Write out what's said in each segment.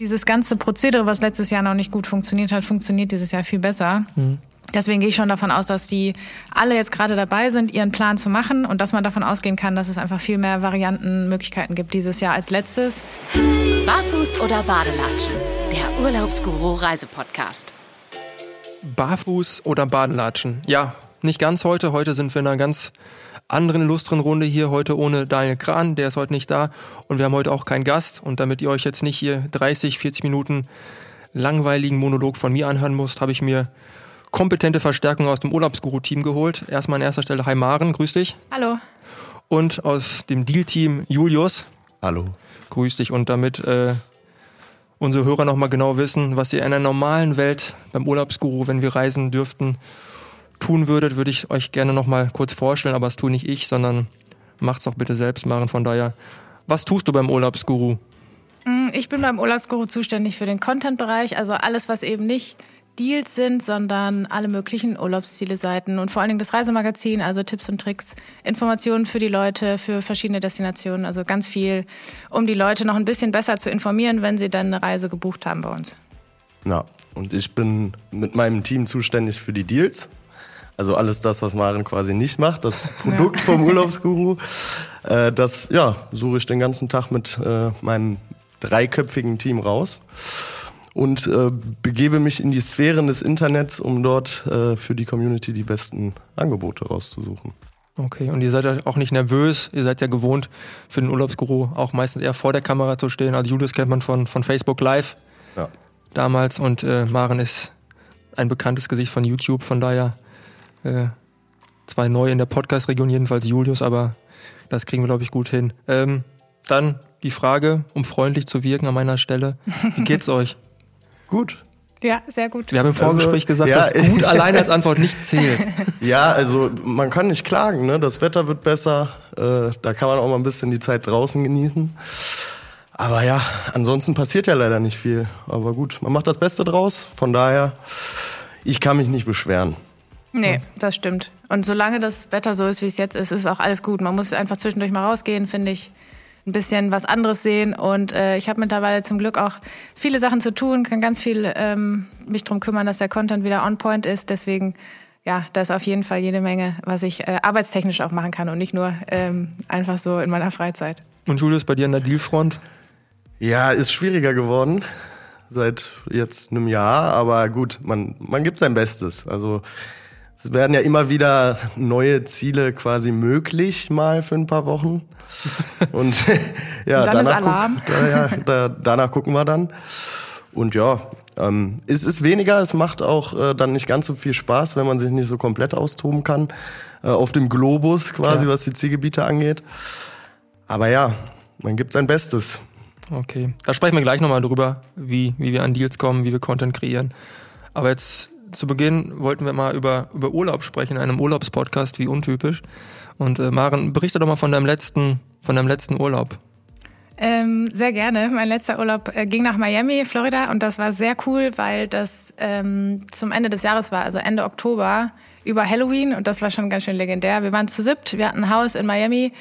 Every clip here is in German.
dieses ganze Prozedere, was letztes Jahr noch nicht gut funktioniert hat, funktioniert dieses Jahr viel besser. Mhm. Deswegen gehe ich schon davon aus, dass die alle jetzt gerade dabei sind, ihren Plan zu machen und dass man davon ausgehen kann, dass es einfach viel mehr Varianten, Möglichkeiten gibt dieses Jahr als letztes. Barfuß oder Badelatschen? Der Urlaubsguru Reisepodcast. Barfuß oder Badelatschen? Ja, nicht ganz heute. Heute sind wir in einer ganz anderen illustren Runde hier. Heute ohne Daniel Kran, der ist heute nicht da. Und wir haben heute auch keinen Gast. Und damit ihr euch jetzt nicht hier 30, 40 Minuten langweiligen Monolog von mir anhören müsst, habe ich mir kompetente Verstärkung aus dem Urlaubsguru-Team geholt. Erstmal an erster Stelle Hi Maren, grüß dich. Hallo. Und aus dem Deal-Team Julius. Hallo. Grüß dich. Und damit äh, unsere Hörer nochmal genau wissen, was ihr in einer normalen Welt beim Urlaubsguru, wenn wir reisen dürften, tun würdet, würde ich euch gerne nochmal kurz vorstellen, aber das tue nicht ich, sondern macht's doch bitte selbst, Maren. Von daher, was tust du beim Urlaubsguru? Mm, ich bin beim Urlaubsguru zuständig für den Content-Bereich, also alles, was eben nicht Deals sind, sondern alle möglichen Urlaubsziele-Seiten und vor allen Dingen das Reisemagazin, also Tipps und Tricks, Informationen für die Leute, für verschiedene Destinationen, also ganz viel, um die Leute noch ein bisschen besser zu informieren, wenn sie dann eine Reise gebucht haben bei uns. Ja, und ich bin mit meinem Team zuständig für die Deals. Also alles das, was Maren quasi nicht macht, das Produkt ja. vom Urlaubsguru, äh, das ja, suche ich den ganzen Tag mit äh, meinem dreiköpfigen Team raus und äh, begebe mich in die Sphären des Internets, um dort äh, für die Community die besten Angebote rauszusuchen. Okay, und ihr seid auch nicht nervös, ihr seid ja gewohnt, für den Urlaubsguru auch meistens eher vor der Kamera zu stehen. Also Julius kennt man von, von Facebook Live ja. damals und äh, Maren ist ein bekanntes Gesicht von YouTube, von daher äh, zwei neu in der Podcast-Region, jedenfalls Julius, aber das kriegen wir, glaube ich, gut hin. Ähm, dann die Frage, um freundlich zu wirken an meiner Stelle. Wie geht's euch? Gut. Ja, sehr gut. Wir haben im Vorgespräch also, gesagt, ja, dass gut allein als Antwort nicht zählt. Ja, also man kann nicht klagen, ne? Das Wetter wird besser, äh, da kann man auch mal ein bisschen die Zeit draußen genießen. Aber ja, ansonsten passiert ja leider nicht viel. Aber gut, man macht das Beste draus. Von daher, ich kann mich nicht beschweren. Nee, das stimmt. Und solange das Wetter so ist, wie es jetzt ist, ist auch alles gut. Man muss einfach zwischendurch mal rausgehen, finde ich ein bisschen was anderes sehen. Und äh, ich habe mittlerweile zum Glück auch viele Sachen zu tun, kann ganz viel ähm, mich drum kümmern, dass der Content wieder on point ist. Deswegen, ja, da ist auf jeden Fall jede Menge, was ich äh, arbeitstechnisch auch machen kann und nicht nur ähm, einfach so in meiner Freizeit. Und Julius, bei dir an der Dealfront? Ja, ist schwieriger geworden seit jetzt einem Jahr, aber gut, man, man gibt sein Bestes. Also es werden ja immer wieder neue Ziele quasi möglich, mal für ein paar Wochen. Und ja, Und dann danach, ist Alarm. Guck, ja, da, danach gucken wir dann. Und ja, ähm, es ist weniger, es macht auch äh, dann nicht ganz so viel Spaß, wenn man sich nicht so komplett austoben kann. Äh, auf dem Globus quasi, ja. was die Zielgebiete angeht. Aber ja, man gibt sein Bestes. Okay, da sprechen wir gleich nochmal drüber, wie, wie wir an Deals kommen, wie wir Content kreieren. Aber jetzt zu Beginn wollten wir mal über, über Urlaub sprechen, in einem Urlaubspodcast, wie untypisch. Und äh, Maren, berichte doch mal von deinem letzten, von deinem letzten Urlaub. Ähm, sehr gerne. Mein letzter Urlaub äh, ging nach Miami, Florida, und das war sehr cool, weil das ähm, zum Ende des Jahres war, also Ende Oktober, über Halloween, und das war schon ganz schön legendär. Wir waren zu siebt, wir hatten ein Haus in Miami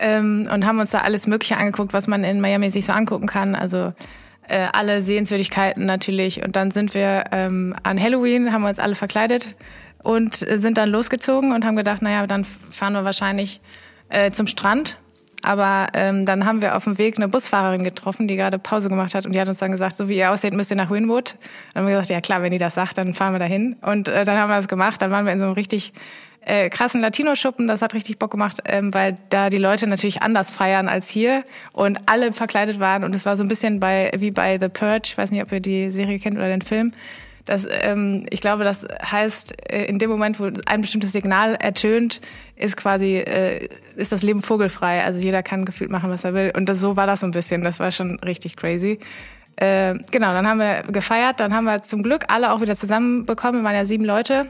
ähm, und haben uns da alles Mögliche angeguckt, was man in Miami sich so angucken kann. Also äh, alle Sehenswürdigkeiten natürlich. Und dann sind wir ähm, an Halloween, haben wir uns alle verkleidet und sind dann losgezogen und haben gedacht, naja, dann fahren wir wahrscheinlich äh, zum Strand. Aber ähm, dann haben wir auf dem Weg eine Busfahrerin getroffen, die gerade Pause gemacht hat und die hat uns dann gesagt, so wie ihr aussieht, müsst ihr nach Winwood. Dann haben wir gesagt, ja klar, wenn die das sagt, dann fahren wir dahin. Und äh, dann haben wir das gemacht. Dann waren wir in so einem richtig äh, krassen Latino-Schuppen. Das hat richtig Bock gemacht, ähm, weil da die Leute natürlich anders feiern als hier und alle verkleidet waren. Und es war so ein bisschen bei wie bei The Purge. Ich weiß nicht, ob ihr die Serie kennt oder den Film. Das, ähm, ich glaube, das heißt, äh, in dem Moment, wo ein bestimmtes Signal ertönt, ist quasi, äh, ist das Leben vogelfrei. Also jeder kann gefühlt machen, was er will. Und das, so war das so ein bisschen. Das war schon richtig crazy. Äh, genau, dann haben wir gefeiert. Dann haben wir zum Glück alle auch wieder zusammenbekommen. Wir waren ja sieben Leute.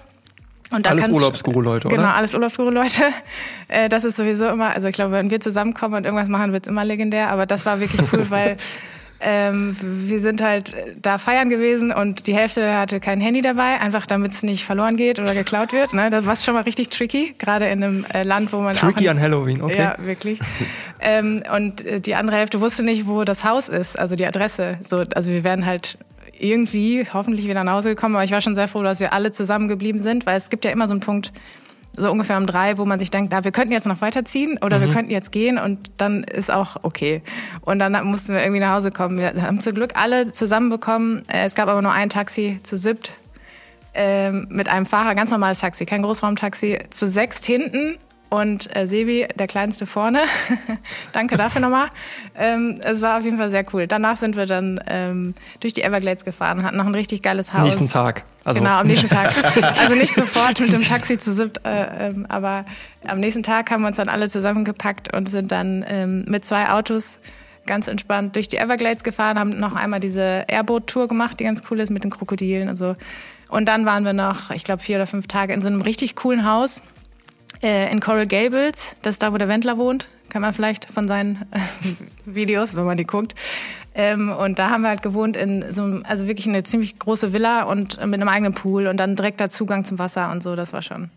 Und da alles Urlaubsguru-Leute, oder? Genau, alles Urlaubsguru-Leute. Äh, das ist sowieso immer, also ich glaube, wenn wir zusammenkommen und irgendwas machen, wird es immer legendär. Aber das war wirklich cool, weil Ähm, wir sind halt da feiern gewesen und die Hälfte hatte kein Handy dabei, einfach damit es nicht verloren geht oder geklaut wird. Ne? Das war schon mal richtig tricky, gerade in einem äh, Land, wo man tricky an Halloween, okay. Ja, wirklich. ähm, und äh, die andere Hälfte wusste nicht, wo das Haus ist, also die Adresse. So, also wir werden halt irgendwie hoffentlich wieder nach Hause gekommen, aber ich war schon sehr froh, dass wir alle zusammengeblieben sind, weil es gibt ja immer so einen Punkt, so ungefähr um drei, wo man sich denkt, da, wir könnten jetzt noch weiterziehen oder mhm. wir könnten jetzt gehen und dann ist auch okay. Und dann mussten wir irgendwie nach Hause kommen. Wir haben zum Glück alle zusammenbekommen. Äh, es gab aber nur ein Taxi zu siebt ähm, mit einem Fahrer, ganz normales Taxi, kein Großraumtaxi, zu sechst hinten und äh, Sebi, der Kleinste vorne. Danke dafür nochmal. Ähm, es war auf jeden Fall sehr cool. Danach sind wir dann ähm, durch die Everglades gefahren, hatten noch ein richtig geiles Haus. Nächsten Tag. Also. Genau, am nächsten Tag. Also nicht sofort mit dem Taxi zu siebt, äh, ähm, aber am nächsten Tag haben wir uns dann alle zusammengepackt und sind dann ähm, mit zwei Autos ganz entspannt durch die Everglades gefahren, haben noch einmal diese Airboat-Tour gemacht, die ganz cool ist mit den Krokodilen und so. Und dann waren wir noch, ich glaube, vier oder fünf Tage in so einem richtig coolen Haus in Coral Gables, das ist da, wo der Wendler wohnt, kann man vielleicht von seinen äh, Videos, wenn man die guckt. Ähm, und da haben wir halt gewohnt in so einem, also wirklich eine ziemlich große Villa und mit einem eigenen Pool und dann direkter Zugang zum Wasser und so. Das war schon,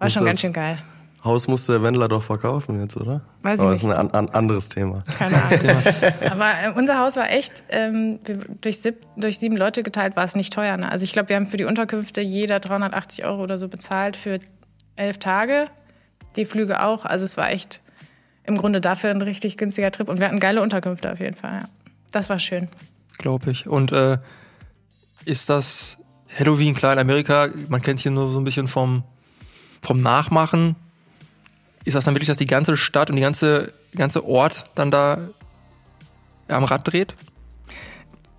war schon ganz schön geil. Haus musste der Wendler doch verkaufen jetzt, oder? Weiß ich Aber nicht. das ist ein an, anderes Thema. Keine Ahnung. Aber äh, unser Haus war echt ähm, durch, sieb, durch sieben Leute geteilt, war es nicht teuer. Ne? Also ich glaube, wir haben für die Unterkünfte jeder 380 Euro oder so bezahlt für elf Tage. Die Flüge auch. Also es war echt im Grunde dafür ein richtig günstiger Trip. Und wir hatten geile Unterkünfte auf jeden Fall. Ja. Das war schön. Glaube ich. Und äh, ist das Halloween klar in Amerika? Man kennt hier nur so ein bisschen vom, vom Nachmachen. Ist das dann wirklich, dass die ganze Stadt und die ganze, ganze Ort dann da am Rad dreht?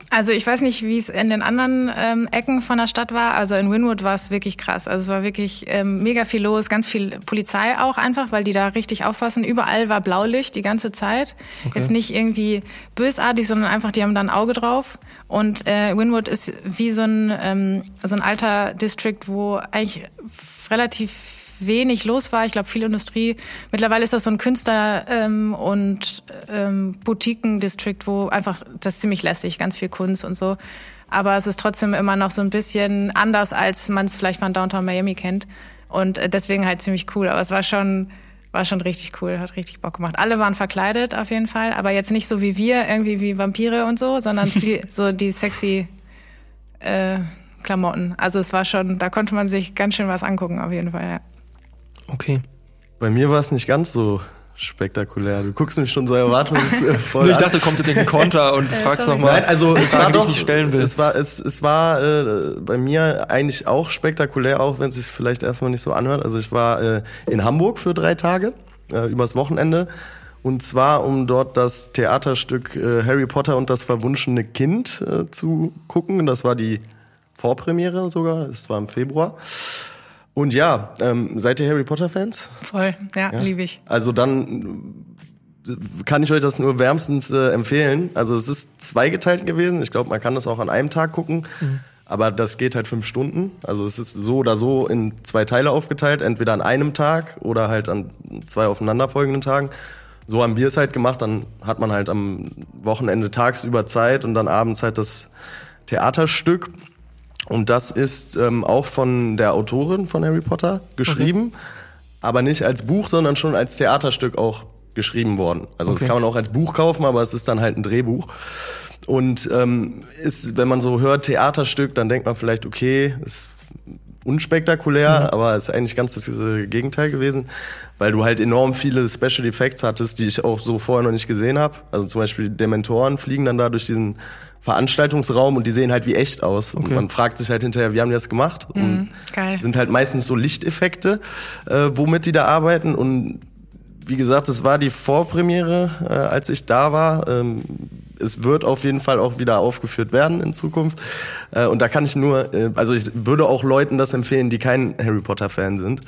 Also ich weiß nicht, wie es in den anderen ähm, Ecken von der Stadt war. Also in Winwood war es wirklich krass. Also es war wirklich ähm, mega viel los, ganz viel Polizei auch einfach, weil die da richtig aufpassen. Überall war Blaulicht die ganze Zeit. Okay. Jetzt nicht irgendwie bösartig, sondern einfach, die haben da ein Auge drauf. Und äh, Winwood ist wie so ein, ähm, so ein alter District, wo eigentlich relativ wenig los war. Ich glaube, viel Industrie. Mittlerweile ist das so ein Künstler- ähm, und ähm, Boutiquen-District, wo einfach, das ist ziemlich lässig, ganz viel Kunst und so. Aber es ist trotzdem immer noch so ein bisschen anders, als man es vielleicht von Downtown Miami kennt. Und äh, deswegen halt ziemlich cool. Aber es war schon, war schon richtig cool, hat richtig Bock gemacht. Alle waren verkleidet auf jeden Fall, aber jetzt nicht so wie wir, irgendwie wie Vampire und so, sondern viel, so die sexy äh, Klamotten. Also es war schon, da konnte man sich ganz schön was angucken auf jeden Fall, ja. Okay. Bei mir war es nicht ganz so spektakulär. Du guckst mich schon so erwartungsvoll Ich dachte, kommt jetzt ein Konter und äh, fragst nochmal. Nein, also es war doch, es war, es, es war äh, bei mir eigentlich auch spektakulär, auch wenn es sich vielleicht erstmal nicht so anhört. Also ich war äh, in Hamburg für drei Tage, äh, übers Wochenende. Und zwar, um dort das Theaterstück äh, Harry Potter und das verwunschene Kind äh, zu gucken. Das war die Vorpremiere sogar, es war im Februar. Und ja, ähm, seid ihr Harry Potter Fans? Voll, ja, ja? liebe ich. Also dann kann ich euch das nur wärmstens äh, empfehlen. Also es ist zweigeteilt gewesen. Ich glaube, man kann das auch an einem Tag gucken. Mhm. Aber das geht halt fünf Stunden. Also es ist so oder so in zwei Teile aufgeteilt, entweder an einem Tag oder halt an zwei aufeinanderfolgenden Tagen. So haben wir es halt gemacht. Dann hat man halt am Wochenende tagsüber Zeit und dann abends halt das Theaterstück. Und das ist ähm, auch von der Autorin von Harry Potter geschrieben, okay. aber nicht als Buch, sondern schon als Theaterstück auch geschrieben worden. Also okay. das kann man auch als Buch kaufen, aber es ist dann halt ein Drehbuch. Und ähm, ist, wenn man so hört Theaterstück, dann denkt man vielleicht, okay, ist unspektakulär, mhm. aber ist eigentlich ganz das Gegenteil gewesen, weil du halt enorm viele Special Effects hattest, die ich auch so vorher noch nicht gesehen habe. Also zum Beispiel Dementoren fliegen dann da durch diesen Veranstaltungsraum und die sehen halt wie echt aus. Okay. Und man fragt sich halt hinterher, wie haben die das gemacht? Mhm, und geil. sind halt meistens so Lichteffekte, äh, womit die da arbeiten. Und wie gesagt, es war die Vorpremiere, äh, als ich da war. Ähm, es wird auf jeden Fall auch wieder aufgeführt werden in Zukunft. Äh, und da kann ich nur, äh, also ich würde auch Leuten das empfehlen, die kein Harry Potter-Fan sind.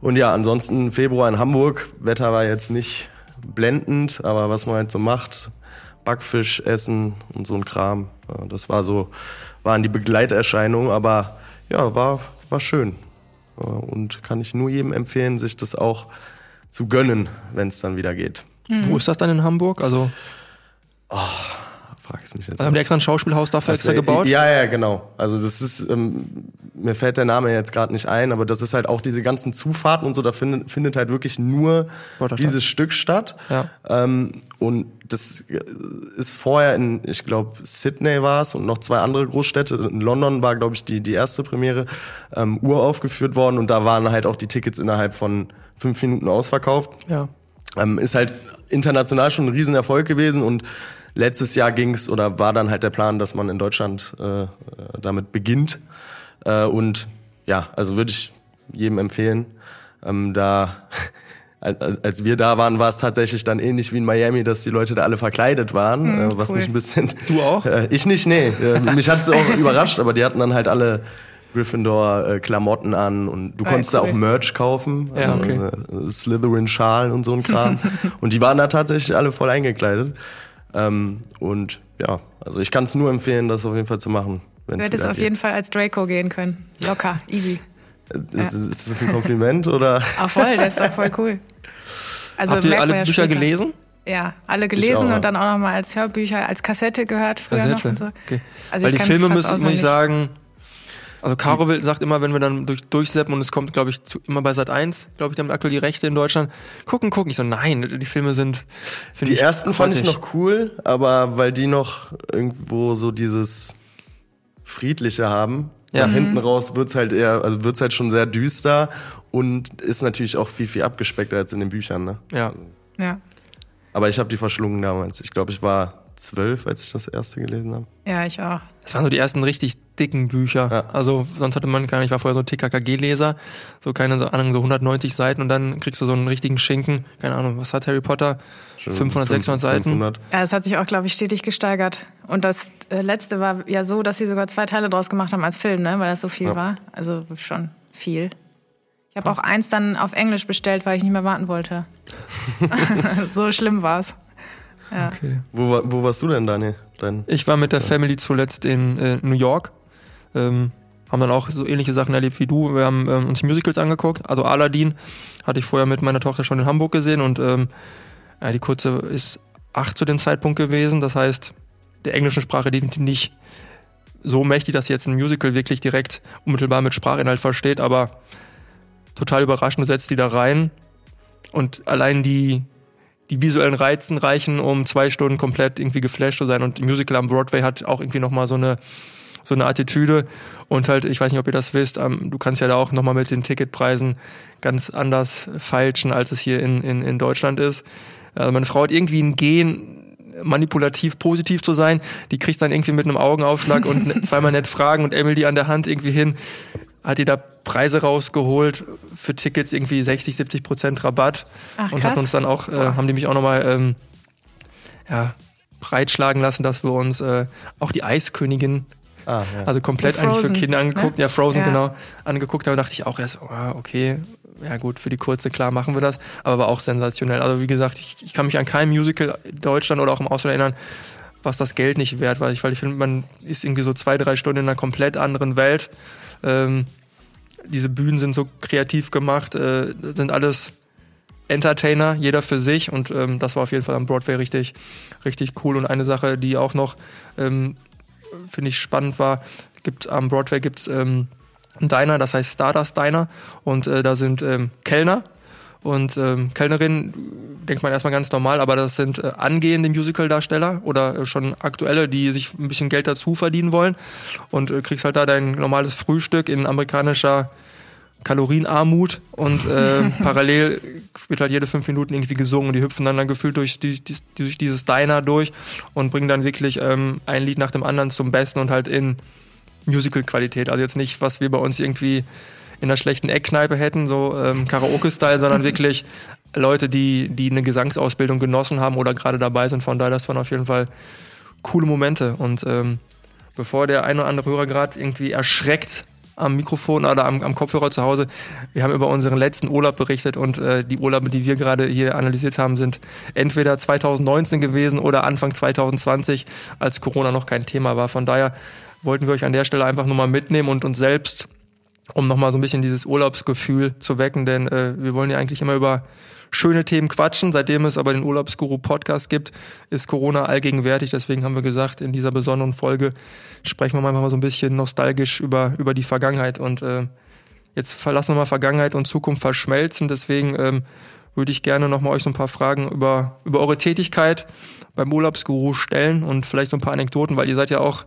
Und ja, ansonsten Februar in Hamburg. Wetter war jetzt nicht blendend, aber was man halt so macht, Backfisch essen und so ein Kram. Das war so, waren die Begleiterscheinungen, aber ja, war, war schön. Und kann ich nur jedem empfehlen, sich das auch zu gönnen, wenn es dann wieder geht. Mhm. Wo ist das dann in Hamburg? Also oh, fragst mich jetzt. Also haben die extra ein Schauspielhaus dafür Also, extra gebaut? Ja, ja, genau. Also das ist, ähm, mir fällt der Name jetzt gerade nicht ein, aber das ist halt auch diese ganzen Zufahrten und so, da findet, findet halt wirklich nur dieses Stück statt. Ja. Ähm, und das äh, ist vorher in, ich glaube, Sydney war es und noch zwei andere Großstädte. In London war, glaube ich, die, die erste Premiere ähm, uraufgeführt worden und da waren halt auch die Tickets innerhalb von fünf Minuten ausverkauft. Ja. Ähm, ist halt international schon ein Riesenerfolg gewesen und letztes Jahr ging's oder war dann halt der Plan, dass man in Deutschland äh, äh, damit beginnt. Äh, und ja, also würde ich jedem empfehlen. Ähm, da als wir da waren, war es tatsächlich dann ähnlich wie in Miami, dass die Leute da alle verkleidet waren, äh, was cool. mich ein bisschen. Du auch? Äh, ich nicht, nee. Äh, mich hat es auch überrascht, aber die hatten dann halt alle Gryffindor-Klamotten an und du Ah, konntest cool. da auch Merch kaufen. Ja, okay. äh, Slytherin-Schal und so ein Kram. und die waren da tatsächlich alle voll eingekleidet. Ähm, und ja, also ich kann es nur empfehlen, das auf jeden Fall zu machen. Du hättest auf geht. jeden Fall als Draco gehen können. Locker, easy. Ist, ist das ein Kompliment oder? Auch voll, das ist doch voll cool. Also Habt ihr alle ja Bücher später. gelesen? Ja, alle gelesen auch, ja. und dann auch nochmal als Hörbücher, als Kassette gehört früher noch Kassette. und so. Okay. Also Weil ich die kann Filme müssen, muss ich sagen, also Caro will, sagt immer, wenn wir dann durch, durchseppen und es kommt, glaube ich, zu, immer bei Sat 1, glaube ich, damit aktuell die Rechte in Deutschland. Gucken, gucken. Ich so, nein, die Filme sind, finde Die ich. ersten fand ich noch cool, aber weil die noch irgendwo so dieses Friedliche haben. Ja. Nach Mhm. hinten raus wird's halt eher, also wird's halt schon sehr düster und ist natürlich auch viel, viel abgespeckter als in den Büchern. Ne? Ja. Ja. Aber ich habe die verschlungen damals. Ich glaube, ich war zwölf, als ich das erste gelesen habe. ja, ich auch. Das waren so die ersten richtig dicken Bücher. Ja. Also sonst hatte man gar nicht, ich war vorher so ein TKKG-Leser, so keine so, Ahnung, so 190 Seiten und dann kriegst du so einen richtigen Schinken. Keine Ahnung, was hat Harry Potter? 500, 600 Seiten. 500. Ja, es hat sich auch, glaube ich, stetig gesteigert. Und das äh, letzte war ja so, dass sie sogar zwei Teile draus gemacht haben als Film, ne? weil das so viel Ja. war. Also schon viel. Ich habe auch eins dann auf Englisch bestellt, weil ich nicht mehr warten wollte. so schlimm war's. Ja. Okay. Wo, wo warst du denn, Daniel? Dein, Ich war mit der Family zuletzt in äh, New York. Ähm, haben dann auch so ähnliche Sachen erlebt wie du. Wir haben ähm, uns Musicals angeguckt. Also Aladdin hatte ich vorher mit meiner Tochter schon in Hamburg gesehen und ähm, ja, die kurze ist acht zu dem Zeitpunkt gewesen. Das heißt, der englischen Sprache definitiv nicht so mächtig, dass sie jetzt ein Musical wirklich direkt unmittelbar mit Sprachinhalt versteht, aber total überraschend du setzt die da rein und allein die, die visuellen Reizen reichen, um zwei Stunden komplett irgendwie geflasht zu sein. Und Musical am Broadway hat auch irgendwie nochmal so eine, so eine Attitüde. Und halt, ich weiß nicht, ob ihr das wisst, ähm, du kannst ja da auch nochmal mit den Ticketpreisen ganz anders feilschen, als es hier in, in, in Deutschland ist. Also meine Frau hat irgendwie ein Gen, manipulativ positiv zu sein. Die kriegt dann irgendwie mit einem Augenaufschlag und ne- zweimal nett fragen und Emily an der Hand irgendwie hin. Hat die da Preise rausgeholt für Tickets irgendwie 60, 70 Prozent Rabatt Ach, und hat uns dann auch, äh, haben die mich auch nochmal ähm, ja, breitschlagen lassen, dass wir uns äh, auch die Eiskönigin, ah, ja. also komplett eigentlich für Kinder angeguckt, ne? ja Frozen Ja. genau, angeguckt haben, dachte ich auch erst, ah, okay, ja gut, für die kurze, klar machen wir das, aber war auch sensationell. Also wie gesagt, ich, ich kann mich an kein Musical in Deutschland oder auch im Ausland erinnern, was das Geld nicht wert war. Ich, weil ich finde, man ist irgendwie so zwei, drei Stunden in einer komplett anderen Welt. Ähm, diese Bühnen sind so kreativ gemacht, äh, sind alles Entertainer, jeder für sich und ähm, das war auf jeden Fall am Broadway richtig, richtig cool. Und eine Sache, die auch noch, ähm, finde ich, spannend war, gibt am Broadway gibt's ähm, einen Diner, das heißt Stardust Diner und äh, da sind ähm, Kellner und ähm, Kellnerinnen, denkt man erstmal ganz normal, aber das sind äh, angehende Musical-Darsteller oder äh, schon aktuelle, die sich ein bisschen Geld dazu verdienen wollen. Und äh, kriegst halt da dein normales Frühstück in amerikanischer Kalorienarmut. Und äh, parallel wird halt jede fünf Minuten irgendwie gesungen. Und die hüpfen dann, dann gefühlt durch, die, die, durch dieses Diner durch und bringen dann wirklich ähm, ein Lied nach dem anderen zum Besten und halt in Musical-Qualität. Also jetzt nicht, was wir bei uns irgendwie in einer schlechten Eckkneipe hätten, so ähm, Karaoke-Style, sondern wirklich Leute, die, die eine Gesangsausbildung genossen haben oder gerade dabei sind. Von daher, das waren auf jeden Fall coole Momente. Und ähm, bevor der ein oder andere Hörer gerade irgendwie erschreckt am Mikrofon oder am, am Kopfhörer zu Hause, wir haben über unseren letzten Urlaub berichtet und äh, die Urlaube, die wir gerade hier analysiert haben, sind entweder 2019 gewesen oder Anfang 2020, als Corona noch kein Thema war. Von daher wollten wir euch an der Stelle einfach nur mal mitnehmen und uns selbst um nochmal so ein bisschen dieses Urlaubsgefühl zu wecken, denn äh, wir wollen ja eigentlich immer über schöne Themen quatschen. Seitdem es aber den Urlaubsguru Podcast gibt, ist Corona allgegenwärtig. Deswegen haben wir gesagt, in dieser besonderen Folge sprechen wir mal so ein bisschen nostalgisch über, über die Vergangenheit. Und äh, jetzt verlassen wir mal Vergangenheit und Zukunft verschmelzen. Deswegen ähm, würde ich gerne nochmal euch so ein paar Fragen über, über eure Tätigkeit beim Urlaubsguru stellen und vielleicht so ein paar Anekdoten, weil ihr seid ja auch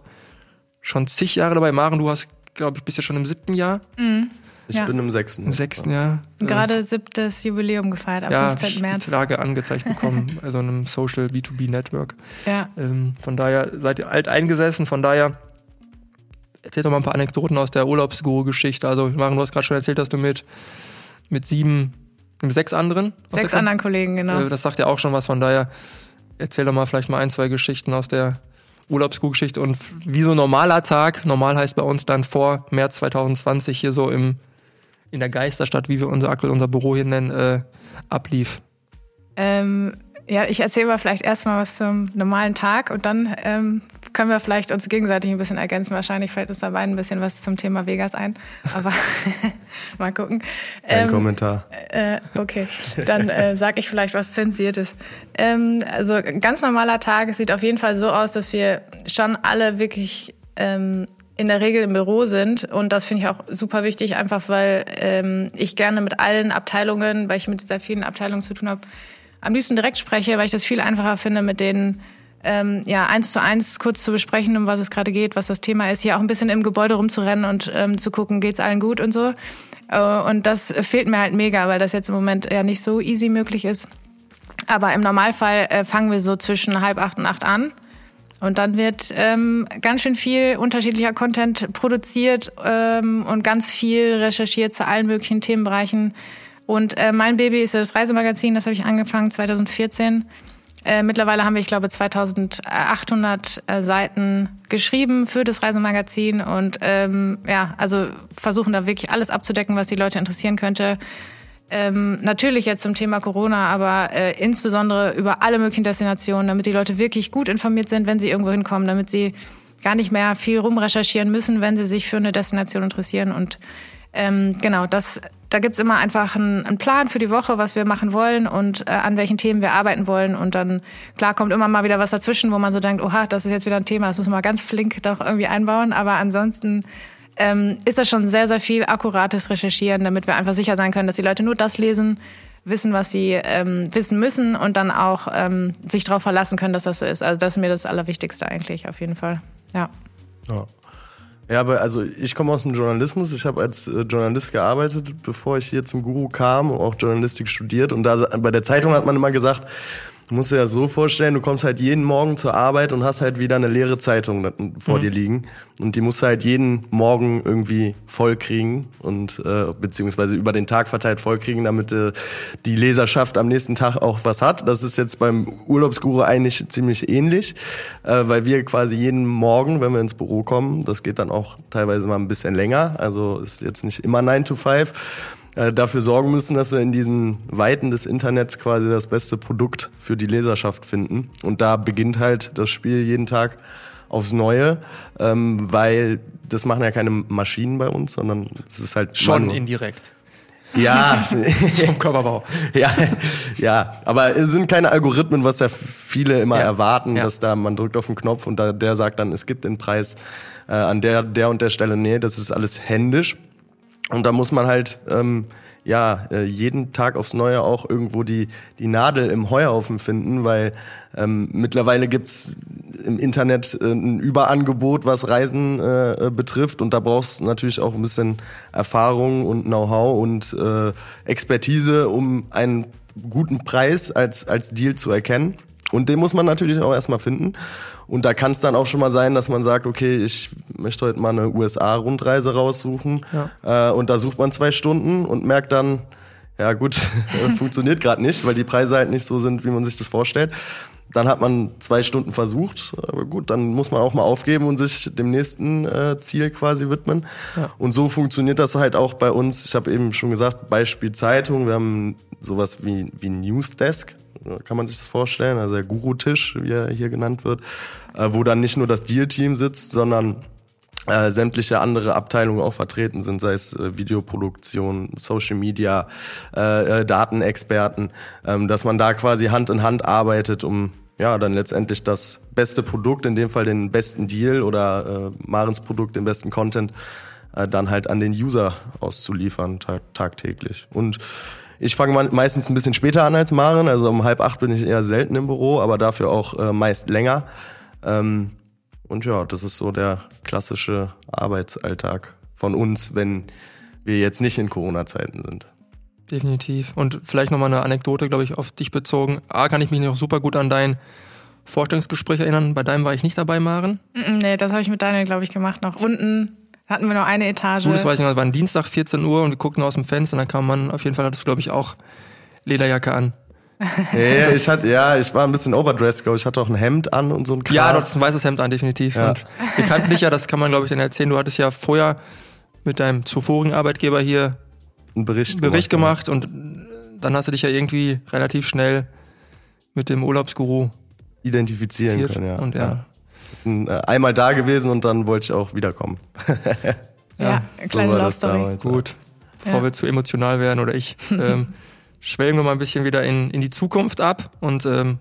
schon zig Jahre dabei. Maren, du hast, glaube ich, bist ja schon im siebten Jahr. Mhm. Ich ja. bin im sechsten. Im sechsten Jahr. Gerade siebtes Jubiläum gefeiert, am ja, 15. März. die Tage angezeigt bekommen, also einem Social B2B Network. Ja. Ähm, von daher seid ihr alt eingesessen, von daher erzählt doch mal ein paar Anekdoten aus der Urlaubsguru-Geschichte. Also, Maren, du hast gerade schon erzählt, dass du mit, mit sieben, mit sechs anderen? Sechs anderen Kollegen, genau. Äh, das sagt ja auch schon was, von daher erzähl doch mal vielleicht mal ein, zwei Geschichten aus der Urlaubsguru-Geschichte und wie so ein normaler Tag, normal heißt bei uns dann vor März 2020 hier so im in der Geisterstadt, wie wir unser aktuell unser Büro hier nennen, äh, ablief? Ähm, ja, ich erzähle mal vielleicht erstmal was zum normalen Tag und dann ähm, können wir vielleicht uns gegenseitig ein bisschen ergänzen. Wahrscheinlich fällt uns dabei ein bisschen was zum Thema Vegas ein. Aber mal gucken. Kein ähm, Kommentar. Äh, okay, dann äh, sage ich vielleicht was Zensiertes. Ähm, also ein ganz normaler Tag sieht auf jeden Fall so aus, dass wir schon alle wirklich ähm, in der Regel im Büro sind. Und das finde ich auch super wichtig, einfach weil ähm, ich gerne mit allen Abteilungen, weil ich mit sehr vielen Abteilungen zu tun habe, am liebsten direkt spreche, weil ich das viel einfacher finde, mit denen ähm, ja eins zu eins kurz zu besprechen, um was es gerade geht, was das Thema ist, hier auch ein bisschen im Gebäude rumzurennen und ähm, zu gucken, geht's allen gut und so. Äh, und das fehlt mir halt mega, weil das jetzt im Moment ja nicht so easy möglich ist. Aber im Normalfall äh, fangen wir so zwischen halb acht und acht an. Und dann wird ähm, ganz schön viel unterschiedlicher Content produziert ähm, und ganz viel recherchiert zu allen möglichen Themenbereichen. Und äh, mein Baby ist das Reisemagazin, das habe ich angefangen 2014. Äh, mittlerweile haben wir, ich glaube, 2800 äh, Seiten geschrieben für das Reisemagazin und ähm, ja, also versuchen da wirklich alles abzudecken, was die Leute interessieren könnte. Ähm, natürlich jetzt zum Thema Corona, aber äh, insbesondere über alle möglichen Destinationen, damit die Leute wirklich gut informiert sind, wenn sie irgendwo hinkommen, damit sie gar nicht mehr viel rumrecherchieren müssen, wenn sie sich für eine Destination interessieren. Und ähm, genau, das, da gibt's immer einfach einen, einen, Plan für die Woche, was wir machen wollen und äh, an welchen Themen wir arbeiten wollen. Und dann, klar, kommt immer mal wieder was dazwischen, wo man so denkt, oha, das ist jetzt wieder ein Thema, das muss man ganz flink doch irgendwie einbauen. Aber ansonsten ähm, ist das schon sehr, sehr viel akkurates Recherchieren, damit wir einfach sicher sein können, dass die Leute nur das lesen, wissen, was sie ähm, wissen müssen und dann auch ähm, sich darauf verlassen können, dass das so ist. Also das ist mir das Allerwichtigste eigentlich auf jeden Fall. Ja. ja. Ja, aber also ich komme aus dem Journalismus. Ich habe als äh, Journalist gearbeitet, bevor ich hier zum Guru kam und auch Journalistik studiert. Und da bei der Zeitung hat man immer gesagt, Du musst dir das so vorstellen, du kommst halt jeden Morgen zur Arbeit und hast halt wieder eine leere Zeitung vor mhm. dir liegen. Und die musst du halt jeden Morgen irgendwie voll kriegen und äh, beziehungsweise über den Tag verteilt voll kriegen, damit äh, die Leserschaft am nächsten Tag auch was hat. Das ist jetzt beim Urlaubsguru eigentlich ziemlich ähnlich, äh, weil wir quasi jeden Morgen, wenn wir ins Büro kommen, das geht dann auch teilweise mal ein bisschen länger, also ist jetzt nicht immer 9 to 5, äh, dafür sorgen müssen, dass wir in diesen Weiten des Internets quasi das beste Produkt für die Leserschaft finden. Und da beginnt halt das Spiel jeden Tag aufs Neue, ähm, weil das machen ja keine Maschinen bei uns, sondern es ist halt schon Manu. indirekt. Ja, vom Körperbau. Ja, ja, aber es sind keine Algorithmen, was ja viele immer ja. erwarten, ja. dass da man drückt auf den Knopf und da, der sagt dann, es gibt den Preis äh, an der der und der Stelle. Nee, das ist alles händisch. Und da muss man halt ähm, ja äh, jeden Tag aufs Neue auch irgendwo die die Nadel im Heuhaufen finden, weil ähm, mittlerweile gibt's im Internet äh, ein Überangebot, was Reisen äh, betrifft, und da brauchst du natürlich auch ein bisschen Erfahrung und Know-how und äh, Expertise, um einen guten Preis als als Deal zu erkennen. Und den muss man natürlich auch erstmal finden. Und da kann es dann auch schon mal sein, dass man sagt, okay, ich möchte heute mal eine USA-Rundreise raussuchen. Ja. Äh, und da sucht man zwei Stunden und merkt dann, ja gut, funktioniert gerade nicht, weil die Preise halt nicht so sind, wie man sich das vorstellt. Dann hat man zwei Stunden versucht, aber gut, dann muss man auch mal aufgeben und sich dem nächsten äh, Ziel quasi widmen. Ja. Und so funktioniert das halt auch bei uns. Ich habe eben schon gesagt, Beispiel Zeitung, wir haben sowas wie, wie Newsdesk kann man sich das vorstellen, also der Guru-Tisch, wie er hier genannt wird, äh, wo dann nicht nur das Deal-Team sitzt, sondern äh, sämtliche andere Abteilungen auch vertreten sind, sei es äh, Videoproduktion, Social Media, äh, äh, Datenexperten, ähm, dass man da quasi Hand in Hand arbeitet, um ja dann letztendlich das beste Produkt, in dem Fall den besten Deal oder äh, Marens Produkt, den besten Content, äh, dann halt an den User auszuliefern tag tagtäglich. Und ich fange meistens ein bisschen später an als Maren, also um halb acht bin ich eher selten im Büro, aber dafür auch äh, meist länger. Ähm, und ja, das ist so der klassische Arbeitsalltag von uns, wenn wir jetzt nicht in Corona-Zeiten sind. Definitiv. Und vielleicht nochmal eine Anekdote, glaube ich, auf dich bezogen. A, kann ich mich noch super gut an dein Vorstellungsgespräch erinnern. Bei deinem war ich nicht dabei, Maren. Nee, das habe ich mit Daniel, glaube ich, gemacht. Noch unten hatten wir noch eine Etage. Gut, das weiß ich noch, das war ein Dienstag, 14 Uhr und wir guckten aus dem Fenster und dann kam man, auf jeden Fall hattest du, glaube ich, auch Lederjacke an. ja, ich hatte, ja, ich war ein bisschen overdressed, glaube ich. Ich hatte auch ein Hemd an und so ein Kram. Ja, du hattest ein weißes Hemd an, definitiv. Ja. Und wir kannten dich ja, das kann man, glaube ich, dann erzählen. Du hattest ja vorher mit deinem zuvorigen Arbeitgeber hier einen Bericht, Bericht gemacht, gemacht und dann hast du dich ja irgendwie relativ schnell mit dem Urlaubsguru identifizieren können, ja. Und ja. ja. Äh, einmal da gewesen und dann wollte ich auch wiederkommen. ja, ja kleine so Love Story. Gut, bevor wir zu emotional werden oder ich. Ähm, schwelgen wir mal ein bisschen wieder in, in die Zukunft ab und ähm,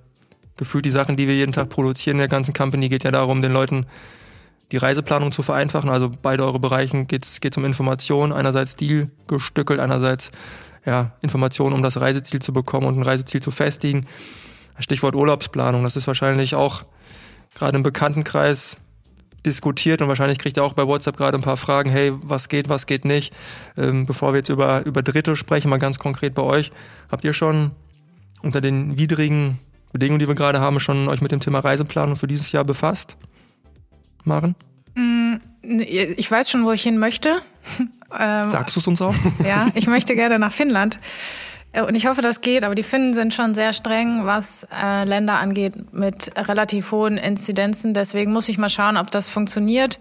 gefühlt die Sachen, die wir jeden Tag produzieren in der ganzen Company, geht ja darum, den Leuten die Reiseplanung zu vereinfachen. Also beide eure Bereichen geht es um Informationen, einerseits Deal gestückelt, einerseits ja, Informationen, um das Reiseziel zu bekommen und ein Reiseziel zu festigen. Stichwort Urlaubsplanung, das ist wahrscheinlich auch gerade im Bekanntenkreis diskutiert und wahrscheinlich kriegt ihr auch bei WhatsApp gerade ein paar Fragen, hey, was geht, was geht nicht. Ähm, bevor wir jetzt über, über Dritte sprechen, mal ganz konkret bei euch, habt ihr schon unter den widrigen Bedingungen, die wir gerade haben, schon euch mit dem Thema Reiseplanung für dieses Jahr befasst? Maren? Mm, ich weiß schon, wo ich hin möchte. Ähm, Sagst du es uns auch? Ja, ich möchte gerne nach Finnland. Äh, und ich hoffe, das geht, aber die Finnen sind schon sehr streng, was äh, Länder angeht, mit relativ hohen Inzidenzen. Deswegen muss ich mal schauen, ob das funktioniert.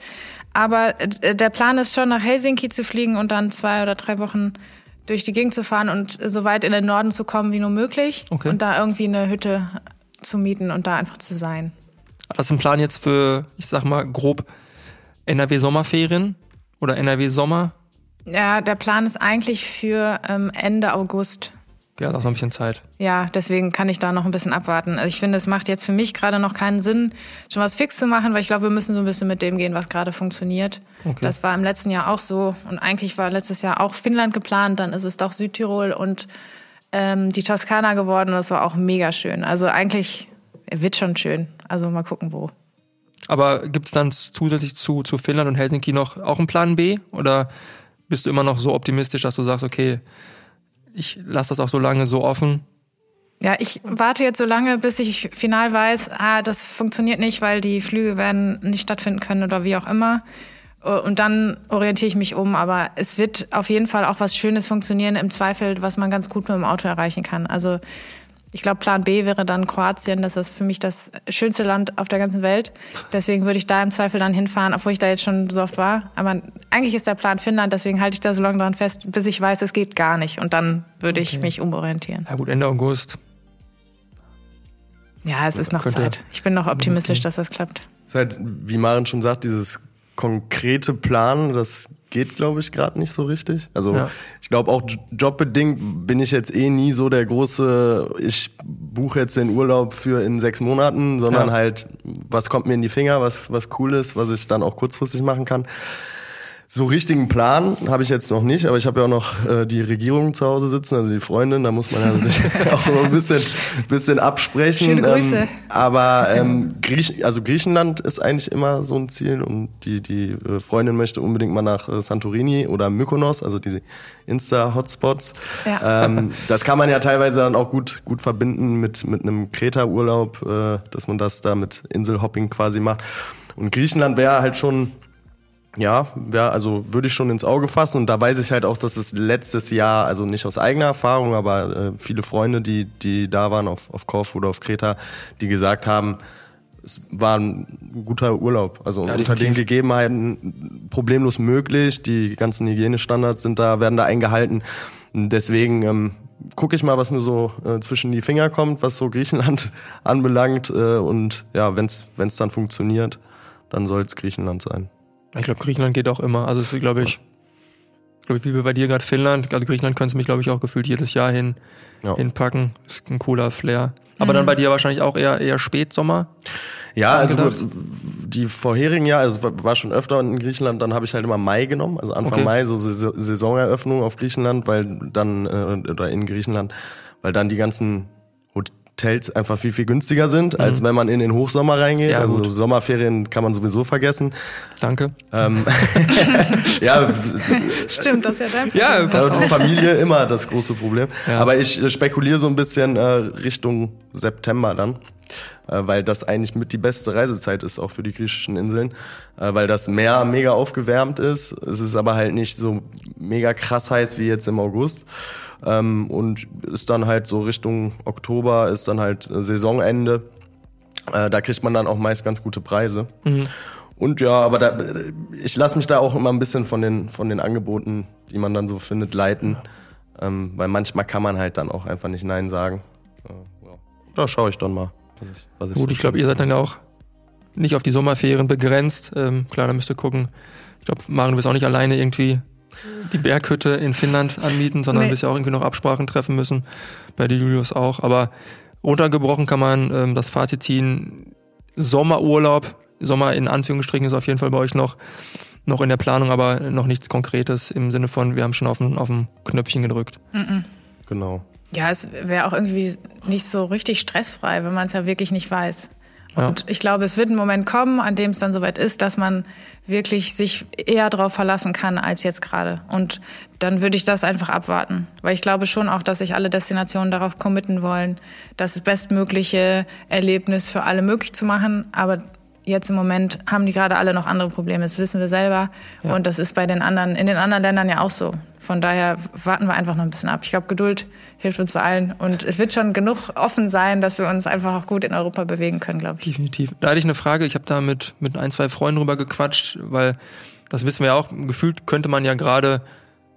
Aber äh, der Plan ist schon, nach Helsinki zu fliegen und dann zwei oder drei Wochen durch die Gegend zu fahren und so weit in den Norden zu kommen wie nur möglich. Okay. Und da irgendwie eine Hütte zu mieten und da einfach zu sein. Das ist ein Plan jetzt für, ich sag mal, grob NRW-Sommerferien oder NRW-Sommer? Ja, der Plan ist eigentlich für ähm, Ende August. Ja, da ist noch ein bisschen Zeit. Ja, deswegen kann ich da noch ein bisschen abwarten. Also ich finde, es macht jetzt für mich gerade noch keinen Sinn, schon was fix zu machen, weil ich glaube, wir müssen so ein bisschen mit dem gehen, was gerade funktioniert. Okay. Das war im letzten Jahr auch so. Und eigentlich war letztes Jahr auch Finnland geplant, dann ist es doch Südtirol und ähm, die Toskana geworden. Und das war auch mega schön. Also eigentlich wird schon schön. Also mal gucken, wo. Aber gibt es dann zusätzlich zu, zu Finnland und Helsinki noch auch einen Plan B? Oder bist du immer noch so optimistisch, dass du sagst, okay, ich lasse das auch so lange so offen. Ja, ich warte jetzt so lange, bis ich final weiß, ah, das funktioniert nicht, weil die Flüge werden nicht stattfinden können oder wie auch immer. Und dann orientiere ich mich um. Aber es wird auf jeden Fall auch was Schönes funktionieren, im Zweifel, was man ganz gut mit dem Auto erreichen kann. Also ich glaube, Plan B wäre dann Kroatien. Das ist für mich das schönste Land auf der ganzen Welt. Deswegen würde ich da im Zweifel dann hinfahren, obwohl ich da jetzt schon so oft war. Aber eigentlich ist der Plan Finnland, deswegen halte ich da so lange dran fest, bis ich weiß, es geht gar nicht. Und dann würde okay. ich mich umorientieren. Ja gut, Ende August. Ja, es ist noch Zeit. Ich bin noch optimistisch, okay. dass das klappt. Es ist halt, wie Maren schon sagt, dieses konkrete Plan, das geht, glaube ich, gerade nicht so richtig. Also ja. ich glaube auch jobbedingt bin ich jetzt eh nie so der große, ich buche jetzt den Urlaub für in sechs Monaten, sondern ja. halt, was kommt mir in die Finger, was, was cool ist, was ich dann auch kurzfristig machen kann. So richtigen Plan habe ich jetzt noch nicht, aber ich habe ja auch noch äh, die Regierung zu Hause sitzen, also die Freundin, da muss man ja sich auch noch ein bisschen, bisschen absprechen. Schöne Grüße. Ähm, aber ähm, Griech, also Griechenland ist eigentlich immer so ein Ziel und die, die äh, Freundin möchte unbedingt mal nach äh, Santorini oder Mykonos, also diese Insta-Hotspots. Ja. Ähm, das kann man ja teilweise dann auch gut, gut verbinden mit, mit einem Kreta-Urlaub, äh, dass man das da mit Inselhopping quasi macht. Und Griechenland wäre halt schon ja, ja, also würde ich schon ins Auge fassen. Und da weiß ich halt auch, dass es letztes Jahr, also nicht aus eigener Erfahrung, aber äh, viele Freunde, die, die da waren auf, auf Korfu oder auf Kreta, die gesagt haben, es war ein guter Urlaub. Also ja, unter den Gegebenheiten problemlos möglich. Die ganzen Hygienestandards sind da, werden da eingehalten. Deswegen ähm, gucke ich mal, was mir so äh, zwischen die Finger kommt, was so Griechenland anbelangt. Äh, und ja, wenn es dann funktioniert, dann soll es Griechenland sein. Ich glaube, Griechenland geht auch immer. Also es ist, glaube ich, glaube ich, wie bei dir gerade Finnland. Also Griechenland könnte mich, glaube ich, auch gefühlt jedes Jahr hin, ja. hinpacken. Ist ein cooler Flair. Aber mhm. dann bei dir wahrscheinlich auch eher, eher Spätsommer? Ja, also die vorherigen Jahre, also war schon öfter in Griechenland, dann habe ich halt immer Mai genommen, also Anfang okay. Mai, so Saisoneröffnung auf Griechenland, weil dann, äh, oder in Griechenland, weil dann die ganzen Hotels einfach viel, viel günstiger sind, mhm. als wenn man in den Hochsommer reingeht. Ja, also gut. Sommerferien kann man sowieso vergessen. Danke. Ähm, ja, Stimmt, das ist ja dein Problem. Ja, passt also Familie immer das große Problem. Ja. Aber ich äh, spekuliere so ein bisschen äh, Richtung September dann weil das eigentlich mit die beste Reisezeit ist, auch für die griechischen Inseln, äh, weil das Meer mega aufgewärmt ist. Es ist aber halt nicht so mega krass heiß wie jetzt im August. Ähm, und ist dann halt so Richtung Oktober, ist dann halt Saisonende. Äh, da kriegt man dann auch meist ganz gute Preise. Mhm. Und ja, aber da, ich lasse mich da auch immer ein bisschen von den, von den Angeboten, die man dann so findet, leiten. Ähm, weil manchmal kann man halt dann auch einfach nicht Nein sagen. Äh. Da schaue ich dann mal. Was ich, was ich Gut, ich glaube, ihr seid dann ja auch nicht auf die Sommerferien begrenzt. Ähm, klar, da müsst ihr gucken. Ich glaube, Maren, du bist auch nicht alleine irgendwie die Berghütte in Finnland anmieten, sondern nee. wirst ja auch irgendwie noch Absprachen treffen müssen. Bei dir Julius auch. Aber runtergebrochen kann man ähm, das Fazit ziehen. Sommerurlaub, Sommer in Anführungsstrichen ist auf jeden Fall bei euch noch, noch in der Planung, aber noch nichts Konkretes im Sinne von, wir haben schon auf ein Knöpfchen gedrückt. Mm -mm. Genau. Ja, es wäre auch irgendwie nicht so richtig stressfrei, wenn man es ja wirklich nicht weiß. Ja. Und ich glaube, es wird ein Moment kommen, an dem es dann soweit ist, dass man wirklich sich eher darauf verlassen kann als jetzt gerade. Und dann würde ich das einfach abwarten. Weil ich glaube schon auch, dass sich alle Destinationen darauf committen wollen, das bestmögliche Erlebnis für alle möglich zu machen. Aber jetzt im Moment haben die gerade alle noch andere Probleme. Das wissen wir selber. Ja. Und das ist bei den anderen, in den anderen Ländern ja auch so. Von daher warten wir einfach noch ein bisschen ab. Ich glaube, Geduld hilft uns allen. Und es wird schon genug offen sein, dass wir uns einfach auch gut in Europa bewegen können, glaube ich. Definitiv. Da hatte ich eine Frage. Ich habe da mit, mit ein, zwei Freunden drüber gequatscht, weil das wissen wir ja auch. Gefühlt könnte man ja gerade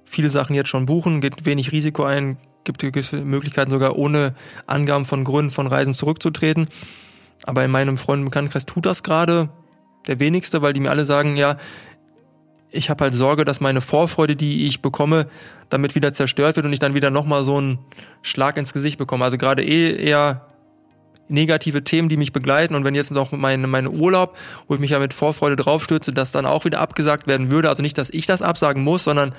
viele Sachen jetzt schon buchen, geht wenig Risiko ein, gibt gewisse Möglichkeiten sogar ohne Angaben von Gründen von Reisen zurückzutreten. Aber in meinem Freund- und Bekanntenkreis tut das gerade der wenigste, weil die mir alle sagen, ja, ich habe halt Sorge, dass meine Vorfreude, die ich bekomme, damit wieder zerstört wird und ich dann wieder nochmal so einen Schlag ins Gesicht bekomme. Also gerade eh eher negative Themen, die mich begleiten und wenn jetzt noch mein, mein Urlaub, wo ich mich ja mit Vorfreude draufstürze, das dann auch wieder abgesagt werden würde, also nicht, dass ich das absagen muss, sondern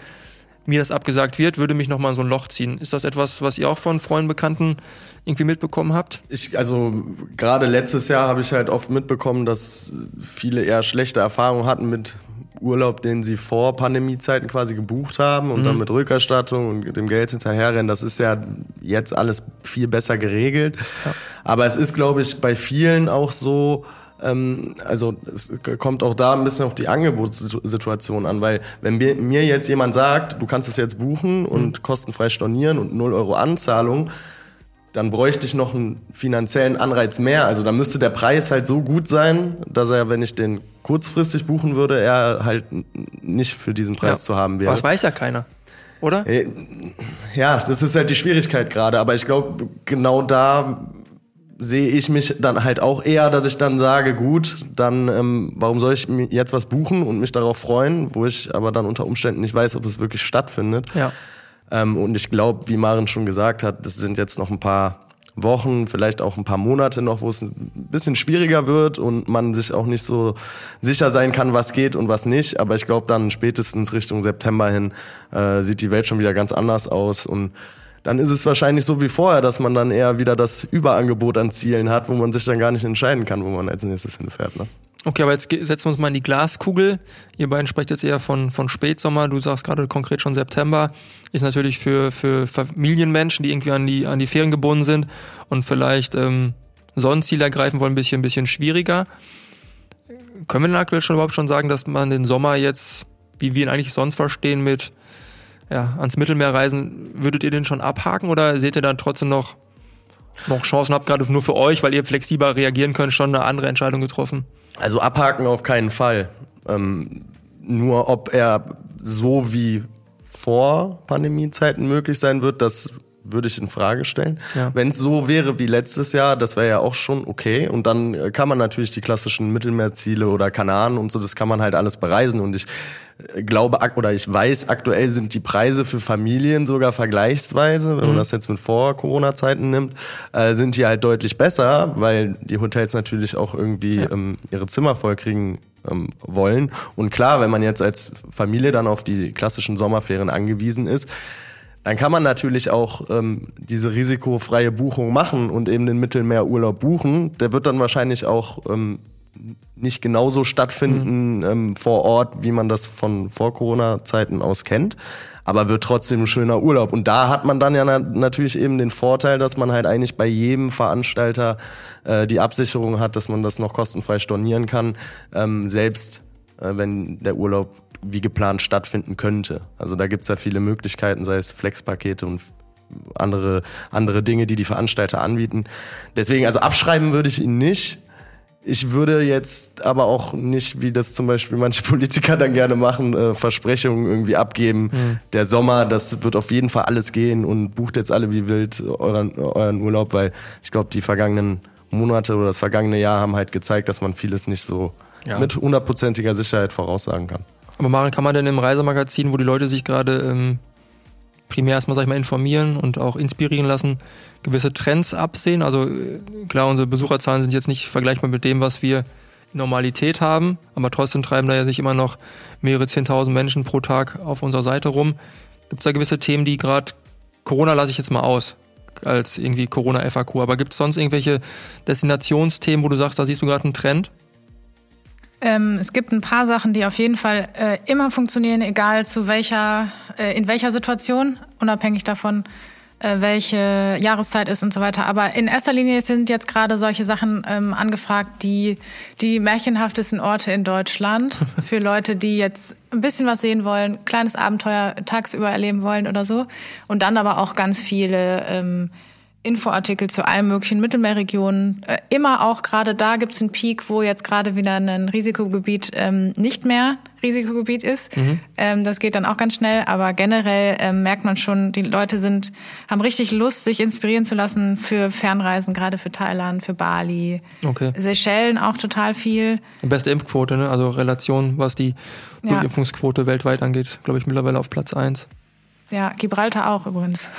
mir das abgesagt wird, würde mich nochmal in so ein Loch ziehen. Ist das etwas, was ihr auch von Freunden, Bekannten irgendwie mitbekommen habt? Ich, also gerade letztes Jahr habe ich halt oft mitbekommen, dass viele eher schlechte Erfahrungen hatten mit Urlaub, den sie vor Pandemiezeiten quasi gebucht haben und mhm. dann mit Rückerstattung und dem Geld hinterherrennen. Das ist ja jetzt alles viel besser geregelt. Ja. Aber es ist, glaube ich, bei vielen auch so, ähm, also es kommt auch da ein bisschen auf die Angebotssituation an, weil wenn mir jetzt jemand sagt, du kannst es jetzt buchen und mhm. kostenfrei stornieren und 0 Euro Anzahlung, dann bräuchte ich noch einen finanziellen Anreiz mehr. Also da müsste der Preis halt so gut sein, dass er, wenn ich den kurzfristig buchen würde, er halt nicht für diesen Preis ja. zu haben wäre. Das weiß ja keiner, oder? Äh, ja, das ist halt die Schwierigkeit gerade. Aber ich glaube, genau da sehe ich mich dann halt auch eher, dass ich dann sage, gut, dann ähm, warum soll ich jetzt was buchen und mich darauf freuen, wo ich aber dann unter Umständen nicht weiß, ob es wirklich stattfindet. Ja. Ähm, und ich glaube, wie Maren schon gesagt hat, das sind jetzt noch ein paar Wochen, vielleicht auch ein paar Monate noch, wo es ein bisschen schwieriger wird und man sich auch nicht so sicher sein kann, was geht und was nicht. Aber ich glaube, dann spätestens Richtung September hin äh, sieht die Welt schon wieder ganz anders aus und dann ist es wahrscheinlich so wie vorher, dass man dann eher wieder das Überangebot an Zielen hat, wo man sich dann gar nicht entscheiden kann, wo man als nächstes hinfährt. Ne? Okay, aber jetzt setzen wir uns mal in die Glaskugel. Ihr beiden sprecht jetzt eher von, von Spätsommer, du sagst gerade konkret schon September. Ist natürlich für, für Familienmenschen, die irgendwie an die, an die Ferien gebunden sind und vielleicht ähm, Sonnenziele ergreifen wollen, ein bisschen, ein bisschen schwieriger. Können wir denn aktuell schon überhaupt schon sagen, dass man den Sommer jetzt, wie wir ihn eigentlich sonst verstehen, mit ja, ans Mittelmeer reisen, würdet ihr den schon abhaken oder seht ihr dann trotzdem noch, noch Chancen, habt gerade nur für euch, weil ihr flexibler reagieren könnt, schon eine andere Entscheidung getroffen? Also abhaken auf keinen Fall. Ähm, nur ob er so wie vor Pandemiezeiten möglich sein wird, das würde ich in Frage stellen. Ja. Wenn es so wäre wie letztes Jahr, das wäre ja auch schon okay. Und dann äh, kann man natürlich die klassischen Mittelmeerziele oder Kanaren und so, das kann man halt alles bereisen. Und ich glaube oder ich weiß, aktuell sind die Preise für Familien sogar vergleichsweise, wenn man mhm. das jetzt mit Vor-Corona-Zeiten nimmt, äh, sind die halt deutlich besser, weil die Hotels natürlich auch irgendwie ja. ähm, ihre Zimmer vollkriegen ähm, wollen. Und klar, wenn man jetzt als Familie dann auf die klassischen Sommerferien angewiesen ist, dann kann man natürlich auch ähm, diese risikofreie Buchung machen und eben den Mittelmeerurlaub buchen. Der wird dann wahrscheinlich auch ähm, nicht genauso stattfinden mhm. ähm, vor Ort, wie man das von vor Corona-Zeiten aus kennt, aber wird trotzdem ein schöner Urlaub. Und da hat man dann ja na natürlich eben den Vorteil, dass man halt eigentlich bei jedem Veranstalter äh, die Absicherung hat, dass man das noch kostenfrei stornieren kann, ähm, selbst äh, wenn der Urlaub wie geplant stattfinden könnte. Also da gibt's ja viele Möglichkeiten, sei es Flexpakete und andere, andere Dinge, die die Veranstalter anbieten. Deswegen, also abschreiben würde ich ihn nicht. Ich würde jetzt aber auch nicht, wie das zum Beispiel manche Politiker dann gerne machen, äh, Versprechungen irgendwie abgeben. Mhm. Der Sommer, das wird auf jeden Fall alles gehen und bucht jetzt alle wie wild euren, euren Urlaub, weil ich glaube, die vergangenen Monate oder das vergangene Jahr haben halt gezeigt, dass man vieles nicht so ja. mit hundertprozentiger Sicherheit voraussagen kann. Aber Maren, kann man denn im Reisemagazin, wo die Leute sich gerade ähm, primär erstmal, sag ich mal, informieren und auch inspirieren lassen, gewisse Trends absehen? Also äh, klar, unsere Besucherzahlen sind jetzt nicht vergleichbar mit dem, was wir in Normalität haben, aber trotzdem treiben da ja sich immer noch mehrere zehntausend Menschen pro Tag auf unserer Seite rum. Gibt es da gewisse Themen, die gerade, Corona lasse ich jetzt mal aus, als irgendwie Corona-FAQ, aber gibt es sonst irgendwelche Destinationsthemen, wo du sagst, da siehst du gerade einen Trend? Ähm, es gibt ein paar Sachen, die auf jeden Fall äh, immer funktionieren, egal zu welcher, äh, in welcher Situation, unabhängig davon, äh, welche Jahreszeit ist und so weiter. Aber in erster Linie sind jetzt gerade solche Sachen ähm, angefragt, die die märchenhaftesten Orte in Deutschland für Leute, die jetzt ein bisschen was sehen wollen, kleines Abenteuer tagsüber erleben wollen oder so. Und dann aber auch ganz viele ähm, Infoartikel zu allen möglichen Mittelmeerregionen. Äh, immer auch gerade da gibt es einen Peak, wo jetzt gerade wieder ein Risikogebiet ähm, nicht mehr Risikogebiet ist. Mhm. Ähm, das geht dann auch ganz schnell, aber generell ähm, merkt man schon, die Leute sind, haben richtig Lust, sich inspirieren zu lassen für Fernreisen, gerade für Thailand, für Bali. Okay. Seychellen auch total viel. Die beste Impfquote, ne? also Relation, was die Durchimpfungsquote ja. weltweit angeht, glaube ich mittlerweile auf Platz eins. Ja, Gibraltar auch übrigens.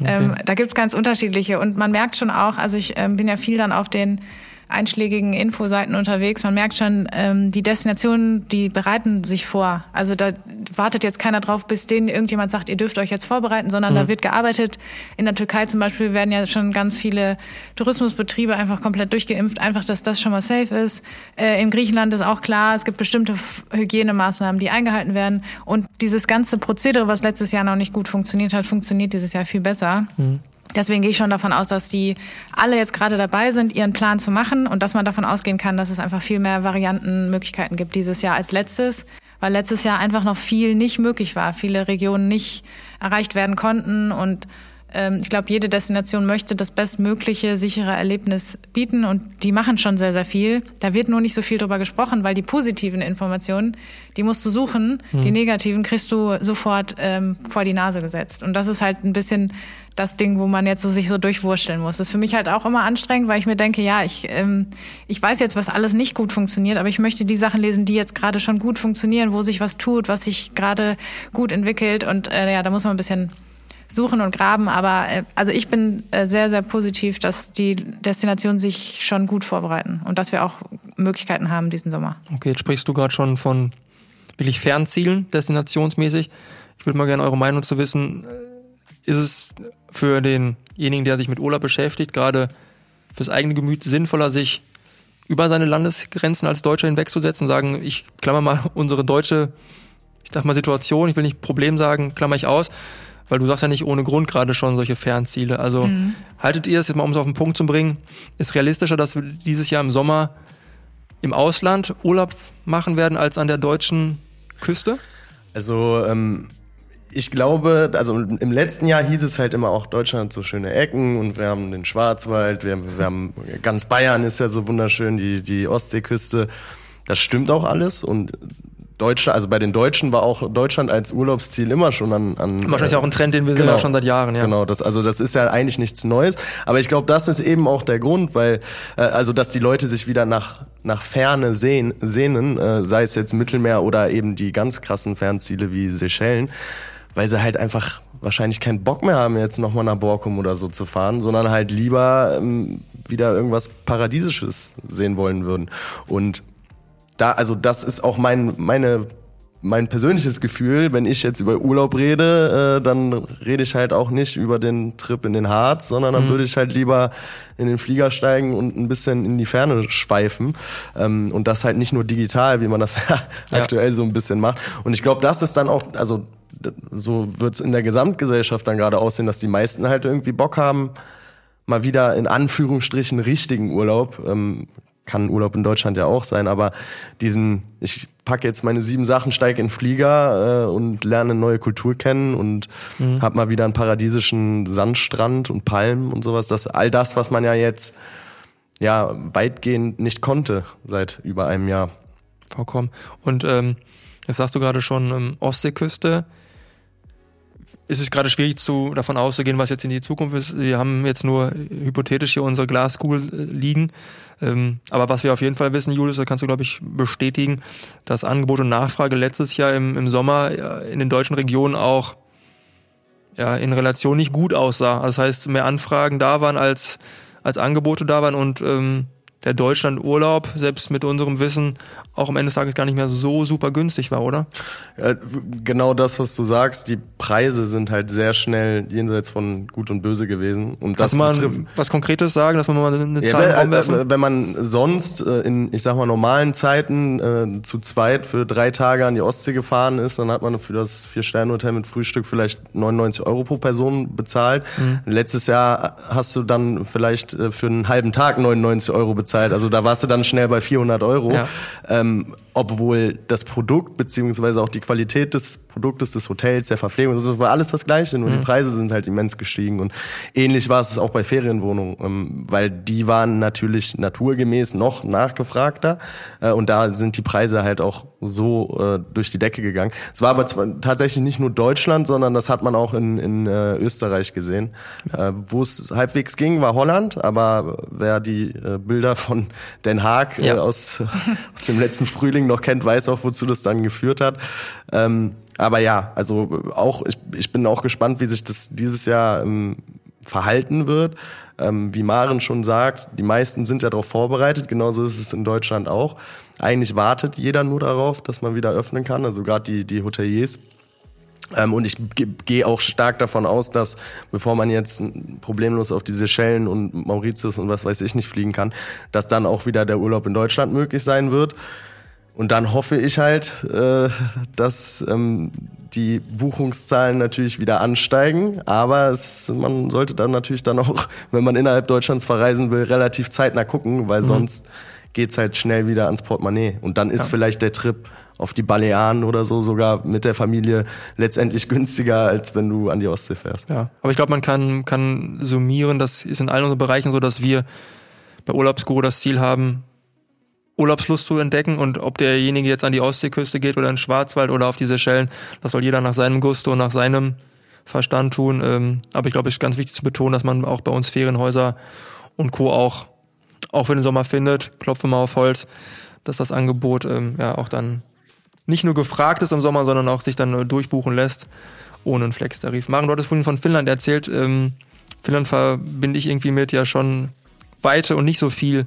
Okay. Ähm, da gibt's ganz unterschiedliche. Und man merkt schon auch, also ich ähm, bin ja viel dann auf den einschlägigen Infoseiten unterwegs. Man merkt schon, ähm, die Destinationen, die bereiten sich vor. Also da wartet jetzt keiner drauf, bis denen irgendjemand sagt, ihr dürft euch jetzt vorbereiten, sondern mhm. da wird gearbeitet. In der Türkei zum Beispiel werden ja schon ganz viele Tourismusbetriebe einfach komplett durchgeimpft, einfach, dass das schon mal safe ist. Äh, in Griechenland ist auch klar, es gibt bestimmte Hygienemaßnahmen, die eingehalten werden. Und dieses ganze Prozedere, was letztes Jahr noch nicht gut funktioniert hat, funktioniert dieses Jahr viel besser. Mhm. Deswegen gehe ich schon davon aus, dass die alle jetzt gerade dabei sind, ihren Plan zu machen und dass man davon ausgehen kann, dass es einfach viel mehr Variantenmöglichkeiten gibt dieses Jahr als letztes, weil letztes Jahr einfach noch viel nicht möglich war, viele Regionen nicht erreicht werden konnten und ähm, ich glaube, jede Destination möchte das bestmögliche, sichere Erlebnis bieten und die machen schon sehr, sehr viel. Da wird nur nicht so viel drüber gesprochen, weil die positiven Informationen, die musst du suchen, hm. die negativen kriegst du sofort ähm, vor die Nase gesetzt. Und das ist halt ein bisschen das Ding, wo man jetzt so sich so durchwurschteln muss. Das ist für mich halt auch immer anstrengend, weil ich mir denke, ja, ich, ähm, ich weiß jetzt, was alles nicht gut funktioniert, aber ich möchte die Sachen lesen, die jetzt gerade schon gut funktionieren, wo sich was tut, was sich gerade gut entwickelt. Und äh, ja, da muss man ein bisschen suchen und graben. Aber äh, also ich bin äh, sehr, sehr positiv, dass die Destinationen sich schon gut vorbereiten und dass wir auch Möglichkeiten haben diesen Sommer. Okay, jetzt sprichst du gerade schon von wirklich Fernzielen, destinationsmäßig. Ich würde mal gerne eure Meinung zu wissen. Ist es für denjenigen, der sich mit Urlaub beschäftigt, gerade fürs eigene Gemüt sinnvoller, sich über seine Landesgrenzen als Deutscher hinwegzusetzen und sagen, ich klammer mal unsere deutsche, ich sag mal Situation, ich will nicht Problem sagen, klammer ich aus, weil du sagst ja nicht ohne Grund gerade schon solche Fernziele. Also mhm. haltet ihr es jetzt mal, um es auf den Punkt zu bringen, ist realistischer, dass wir dieses Jahr im Sommer im Ausland Urlaub machen werden als an der deutschen Küste? Also ähm, ich glaube, also im letzten Jahr hieß es halt immer auch, Deutschland hat so schöne Ecken und wir haben den Schwarzwald, wir, wir haben ganz Bayern ist ja so wunderschön, die, die Ostseeküste. Das stimmt auch alles und Deutschland, also bei den Deutschen war auch Deutschland als Urlaubsziel immer schon an. an Wahrscheinlich äh, auch ein Trend, den wir genau, sehen ja schon seit Jahren, ja. Genau, das, also das ist ja eigentlich nichts Neues. Aber ich glaube, das ist eben auch der Grund, weil, äh, also dass die Leute sich wieder nach, nach Ferne sehen, sehnen, äh, sei es jetzt Mittelmeer oder eben die ganz krassen Fernziele wie Seychellen, weil sie halt einfach wahrscheinlich keinen Bock mehr haben, jetzt nochmal nach Borkum oder so zu fahren, sondern halt lieber ähm, wieder irgendwas Paradiesisches sehen wollen würden. Und da, also das ist auch mein, meine, mein persönliches Gefühl, wenn ich jetzt über Urlaub rede, äh, dann rede ich halt auch nicht über den Trip in den Harz, sondern dann mhm. würde ich halt lieber in den Flieger steigen und ein bisschen in die Ferne schweifen. Ähm, und das halt nicht nur digital, wie man das ja. aktuell so ein bisschen macht. Und ich glaube, das ist dann auch, also so wird's in der Gesamtgesellschaft dann gerade aussehen, dass die meisten halt irgendwie Bock haben, mal wieder in Anführungsstrichen richtigen Urlaub. Ähm, kann Urlaub in Deutschland ja auch sein, aber diesen, ich packe jetzt meine sieben Sachen, steige in den Flieger äh, und lerne neue Kultur kennen und mhm. hab mal wieder einen paradiesischen Sandstrand und Palmen und sowas. Das, all das, was man ja jetzt ja weitgehend nicht konnte seit über einem Jahr. Vollkommen. Und ähm, jetzt sagst du gerade schon ähm, Ostseeküste ist es gerade schwierig zu, davon auszugehen, was jetzt in die Zukunft ist. Wir haben jetzt nur hypothetisch hier unsere Glaskugel äh, liegen. Ähm, aber was wir auf jeden Fall wissen, Julius, da kannst du, glaube ich, bestätigen, dass Angebot und Nachfrage letztes Jahr im, im Sommer in den deutschen Regionen auch ja, in Relation nicht gut aussah. Das heißt, mehr Anfragen da waren als, als Angebote da waren und ähm, der Deutschlandurlaub, selbst mit unserem Wissen, auch am Ende des Tages gar nicht mehr so super günstig war, oder? Ja, genau das, was du sagst. Die Preise sind halt sehr schnell jenseits von Gut und Böse gewesen. Und das man betrifft, was Konkretes sagen, dass man mal eine Zahl ja, wenn, äh, wenn man sonst äh, in, ich sag mal, normalen Zeiten äh, zu zweit für drei Tage an die Ostsee gefahren ist, dann hat man für das Vier-Sterne-Hotel mit Frühstück vielleicht 99 Euro pro Person bezahlt. Mhm. Letztes Jahr hast du dann vielleicht äh, für einen halben Tag 99 Euro bezahlt bezahlt. Also da warst du dann schnell bei 400 Euro. Ja. Ähm, obwohl das Produkt beziehungsweise auch die Qualität des Produktes, des Hotels, der Verpflegung, das war alles das Gleiche, nur mhm. die Preise sind halt immens gestiegen und ähnlich war es auch bei Ferienwohnungen, ähm, weil die waren natürlich naturgemäß noch nachgefragter äh, und da sind die Preise halt auch so äh, durch die Decke gegangen. Es war aber tatsächlich nicht nur Deutschland, sondern das hat man auch in, in äh, Österreich gesehen. Ja. Wo es halbwegs ging, war Holland, aber wer die Bilder von Den Haag ja. aus, aus dem letzten Frühling Frühling noch kennt, weiß auch, wozu das dann geführt hat. Ähm, aber ja, also auch, ich, ich bin auch gespannt, wie sich das dieses Jahr ähm, verhalten wird. Ähm, wie Maren schon sagt, die meisten sind ja darauf vorbereitet, genauso ist es in Deutschland auch. Eigentlich wartet jeder nur darauf, dass man wieder öffnen kann, also gerade die, die Hoteliers. Ähm, und ich gehe auch stark davon aus, dass bevor man jetzt problemlos auf diese Schellen und Mauritius und was weiß ich nicht fliegen kann, dass dann auch wieder der Urlaub in Deutschland möglich sein wird. Und dann hoffe ich halt, äh, dass ähm, die Buchungszahlen natürlich wieder ansteigen. Aber es, man sollte dann natürlich dann auch, wenn man innerhalb Deutschlands verreisen will, relativ zeitnah gucken, weil mhm. sonst geht's halt schnell wieder ans Portemonnaie. Und dann ist ja. vielleicht der Trip auf die Balearen oder so sogar mit der Familie letztendlich günstiger, als wenn du an die Ostsee fährst. Ja, aber ich glaube, man kann, kann summieren, das ist in allen unseren Bereichen so, dass wir bei Urlaubsguru das Ziel haben, Urlaubslust zu entdecken und ob derjenige jetzt an die Ostseeküste geht oder in den Schwarzwald oder auf diese Seychellen, das soll jeder nach seinem Gusto und nach seinem Verstand tun. Ähm, aber ich glaube, es ist ganz wichtig zu betonen, dass man auch bei uns Ferienhäuser und Co. auch, auch für den Sommer findet. Klopfe mal auf Holz, dass das Angebot ähm, ja auch dann nicht nur gefragt ist im Sommer, sondern auch sich dann durchbuchen lässt ohne einen Flex-Tarif. Maren, du hattest vorhin von Finnland erzählt. Ähm, Finnland verbinde ich irgendwie mit ja schon Weite und nicht so viel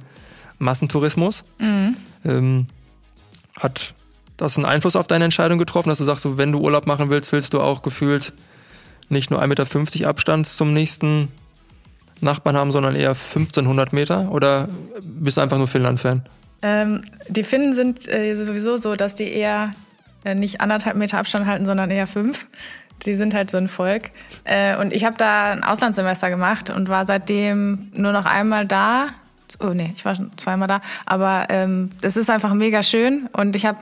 Massentourismus. Mhm. Ähm, hat das einen Einfluss auf deine Entscheidung getroffen, dass du sagst, wenn du Urlaub machen willst, willst du auch gefühlt nicht nur 1,50 Meter Abstand zum nächsten Nachbarn haben, sondern eher 1500 Meter? Oder bist du einfach nur Finnland-Fan? Ähm, die Finnen sind äh, sowieso so, dass die eher äh, nicht anderthalb Meter Abstand halten, sondern eher fünf. Die sind halt so ein Volk. Äh, und ich habe da ein Auslandssemester gemacht und war seitdem nur noch einmal da Oh nee, ich war schon zweimal da. Aber ähm, es ist einfach mega schön und ich habe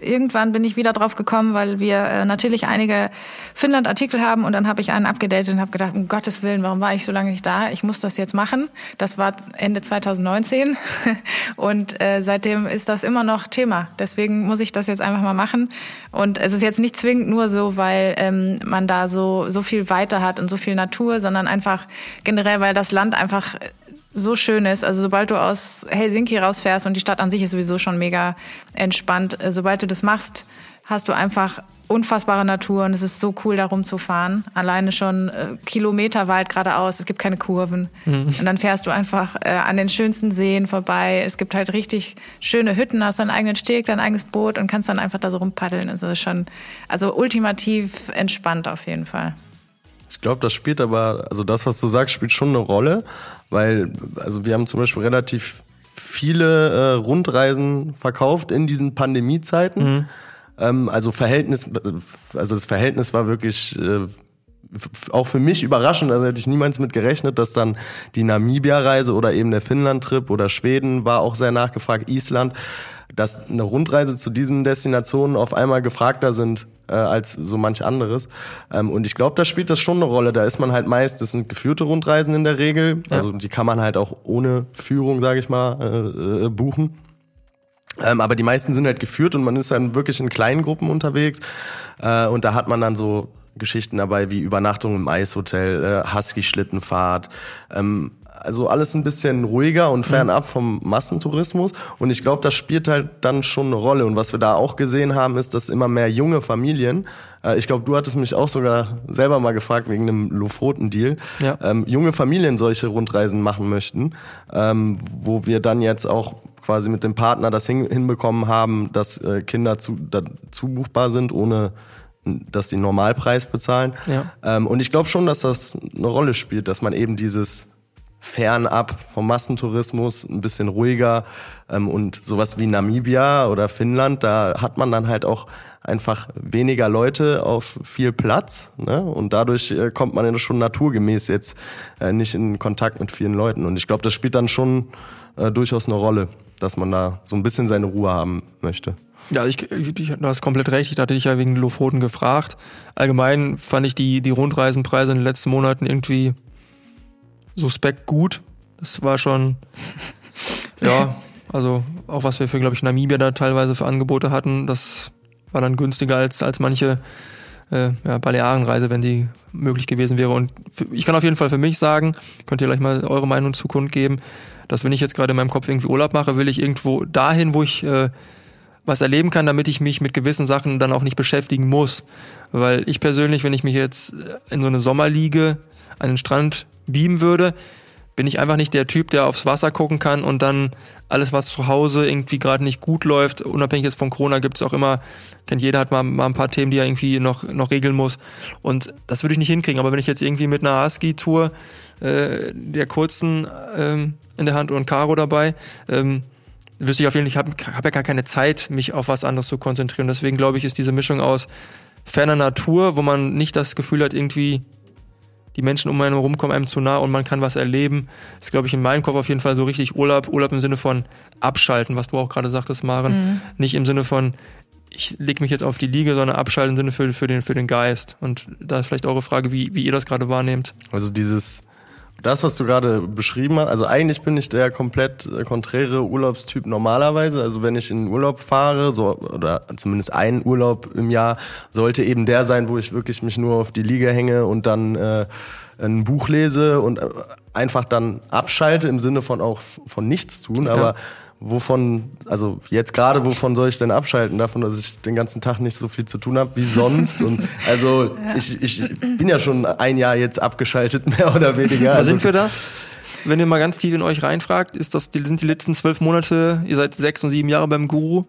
irgendwann bin ich wieder drauf gekommen, weil wir äh, natürlich einige Finnland-Artikel haben und dann habe ich einen abgedatet und habe gedacht, um Gottes Willen, warum war ich so lange nicht da? Ich muss das jetzt machen. Das war Ende 2019 und äh, seitdem ist das immer noch Thema. Deswegen muss ich das jetzt einfach mal machen. Und es ist jetzt nicht zwingend nur so, weil ähm, man da so so viel weiter hat und so viel Natur, sondern einfach generell, weil das Land einfach so schön ist. Also sobald du aus Helsinki rausfährst und die Stadt an sich ist sowieso schon mega entspannt, äh, sobald du das machst, hast du einfach unfassbare Natur und es ist so cool, da rumzufahren. Alleine schon äh, Kilometer weit geradeaus, es gibt keine Kurven. Mhm. Und dann fährst du einfach äh, an den schönsten Seen vorbei. Es gibt halt richtig schöne Hütten, hast deinen eigenen Steg, dein eigenes Boot und kannst dann einfach da so rumpaddeln. Also ist schon, also ultimativ entspannt auf jeden Fall. Ich glaube, das spielt aber, also das, was du sagst, spielt schon eine Rolle, weil, also wir haben zum Beispiel relativ viele äh, Rundreisen verkauft in diesen Pandemiezeiten. Mhm. Ähm, also Verhältnis, also das Verhältnis war wirklich äh, auch für mich überraschend, also hätte ich niemals mit gerechnet, dass dann die Namibia-Reise oder eben der Finnland-Trip oder Schweden war auch sehr nachgefragt, Island, dass eine Rundreise zu diesen Destinationen auf einmal gefragter sind äh, als so manch anderes. Ähm, und ich glaube, da spielt das schon eine Rolle. Da ist man halt meist, das sind geführte Rundreisen in der Regel. Ja. Also die kann man halt auch ohne Führung, sage ich mal, äh, äh, buchen. Ähm, aber die meisten sind halt geführt und man ist dann wirklich in kleinen Gruppen unterwegs. Äh, und da hat man dann so Geschichten dabei wie Übernachtung im Eishotel, äh, Husky-Schlittenfahrt, ähm, also alles ein bisschen ruhiger und fernab vom Massentourismus. Und ich glaube, das spielt halt dann schon eine Rolle. Und was wir da auch gesehen haben, ist, dass immer mehr junge Familien, äh, ich glaube, du hattest mich auch sogar selber mal gefragt wegen einem Lofoten-Deal, ja. ähm, junge Familien solche Rundreisen machen möchten, ähm, wo wir dann jetzt auch quasi mit dem Partner das hin, hinbekommen haben, dass äh, Kinder zu, dazu buchbar sind, ohne dass sie einen Normalpreis bezahlen. Ja. Ähm, und ich glaube schon, dass das eine Rolle spielt, dass man eben dieses fernab vom Massentourismus, ein bisschen ruhiger ähm, und sowas wie Namibia oder Finnland, da hat man dann halt auch einfach weniger Leute auf viel Platz ne? und dadurch äh, kommt man ja schon naturgemäß jetzt äh, nicht in Kontakt mit vielen Leuten und ich glaube, das spielt dann schon äh, durchaus eine Rolle, dass man da so ein bisschen seine Ruhe haben möchte. Ja, ich, ich, du hast komplett recht. Ich hatte dich ja wegen Lofoten gefragt. Allgemein fand ich die, die Rundreisenpreise in den letzten Monaten irgendwie suspekt gut. Das war schon, ja, also auch was wir für, glaube ich, Namibia da teilweise für Angebote hatten, das war dann günstiger als, als manche äh, ja, Balearenreise, wenn die möglich gewesen wäre. Und für, ich kann auf jeden Fall für mich sagen, könnt ihr gleich mal eure Meinung zu Kund geben, dass wenn ich jetzt gerade in meinem Kopf irgendwie Urlaub mache, will ich irgendwo dahin, wo ich äh, was erleben kann, damit ich mich mit gewissen Sachen dann auch nicht beschäftigen muss. Weil ich persönlich, wenn ich mich jetzt in so eine Sommerliege an den Strand beamen würde, bin ich einfach nicht der Typ, der aufs Wasser gucken kann und dann alles, was zu Hause irgendwie gerade nicht gut läuft, unabhängig jetzt von Corona, gibt es auch immer, kennt jeder, hat mal, mal ein paar Themen, die er irgendwie noch, noch regeln muss. Und das würde ich nicht hinkriegen. Aber wenn ich jetzt irgendwie mit einer ASCII-Tour äh, der kurzen ähm, in der Hand und Caro dabei, ähm, wüsste ich auf jeden Fall, ich habe hab ja gar keine Zeit, mich auf was anderes zu konzentrieren. Deswegen glaube ich, ist diese Mischung aus ferner Natur, wo man nicht das Gefühl hat, irgendwie die Menschen um einen herum kommen einem zu nah und man kann was erleben. Das ist, glaube ich, in meinem Kopf auf jeden Fall so richtig Urlaub. Urlaub im Sinne von abschalten, was du auch gerade sagtest, Maren. Mhm. Nicht im Sinne von, ich lege mich jetzt auf die Liege, sondern abschalten im Sinne für, für, den, für den Geist. Und da ist vielleicht eure Frage, wie, wie ihr das gerade wahrnehmt. Also dieses das, was du gerade beschrieben hast, also eigentlich bin ich der komplett äh, konträre Urlaubstyp normalerweise. Also wenn ich in Urlaub fahre, so oder zumindest ein Urlaub im Jahr, sollte eben der sein, wo ich wirklich mich nur auf die Liege hänge und dann äh, ein Buch lese und äh, einfach dann abschalte im Sinne von auch von nichts tun. Ja. Aber wovon, also jetzt gerade, wovon soll ich denn abschalten? Davon, dass ich den ganzen Tag nicht so viel zu tun habe wie sonst. Und also ja. ich, ich bin ja schon ein Jahr jetzt abgeschaltet, mehr oder weniger. Also, sind wir das? Wenn ihr mal ganz tief in euch reinfragt, ist das, die, sind die letzten zwölf Monate, ihr seid sechs und sieben Jahre beim Guru,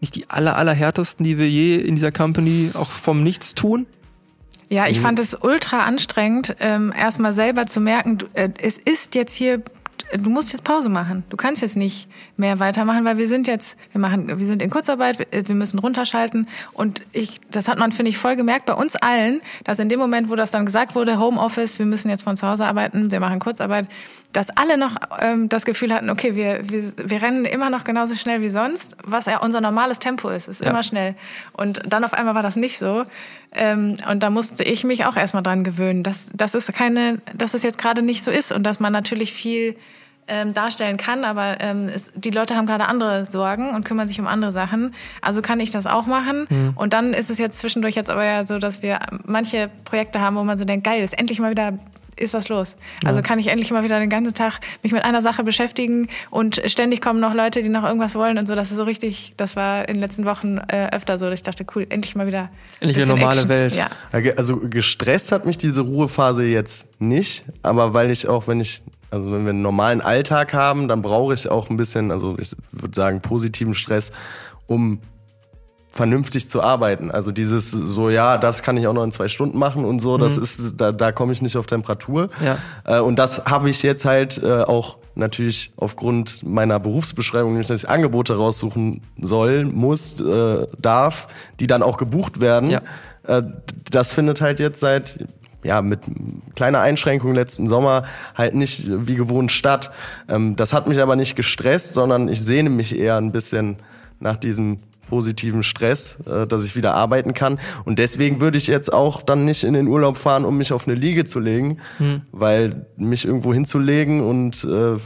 nicht die aller, allerhärtesten, die wir je in dieser Company auch vom Nichts tun? Ja, ich mhm. fand es ultra anstrengend, ähm, erstmal selber zu merken, du, äh, es ist jetzt hier du musst jetzt Pause machen. Du kannst jetzt nicht mehr weitermachen, weil wir sind jetzt, wir machen, wir sind in Kurzarbeit, wir müssen runterschalten. Und ich, das hat man, finde ich, voll gemerkt bei uns allen, dass in dem Moment, wo das dann gesagt wurde, Homeoffice, wir müssen jetzt von zu Hause arbeiten, wir machen Kurzarbeit, dass alle noch ähm, das Gefühl hatten, okay, wir, wir, wir rennen immer noch genauso schnell wie sonst, was ja unser normales Tempo ist, ist ja. immer schnell. Und dann auf einmal war das nicht so. Ähm, und da musste ich mich auch erstmal dran gewöhnen, dass, dass es keine, dass es jetzt gerade nicht so ist und dass man natürlich viel ähm, darstellen kann, aber ähm, es, die Leute haben gerade andere Sorgen und kümmern sich um andere Sachen. Also kann ich das auch machen. Mhm. Und dann ist es jetzt zwischendurch jetzt aber ja so, dass wir manche Projekte haben, wo man so denkt, geil, ist endlich mal wieder ist was los. Also kann ich endlich mal wieder den ganzen Tag mich mit einer Sache beschäftigen und ständig kommen noch Leute, die noch irgendwas wollen und so. Das ist so richtig, das war in den letzten Wochen äh, öfter so, dass ich dachte, cool, endlich mal wieder. Endlich eine normale Action. Welt. Ja. Also gestresst hat mich diese Ruhephase jetzt nicht, aber weil ich auch, wenn ich also wenn wir einen normalen Alltag haben, dann brauche ich auch ein bisschen, also ich würde sagen, positiven Stress, um vernünftig zu arbeiten. Also dieses so, ja, das kann ich auch noch in zwei Stunden machen und so, das mhm. ist, da, da komme ich nicht auf Temperatur. Ja. Äh, und das habe ich jetzt halt äh, auch natürlich aufgrund meiner Berufsbeschreibung, nämlich dass ich Angebote raussuchen soll, muss, äh, darf, die dann auch gebucht werden. Ja. Äh, das findet halt jetzt seit ja, mit kleiner Einschränkung letzten Sommer halt nicht wie gewohnt statt. Ähm, das hat mich aber nicht gestresst, sondern ich sehne mich eher ein bisschen nach diesem positiven Stress, äh, dass ich wieder arbeiten kann. Und deswegen würde ich jetzt auch dann nicht in den Urlaub fahren, um mich auf eine Liege zu legen, hm. weil mich irgendwo hinzulegen und äh,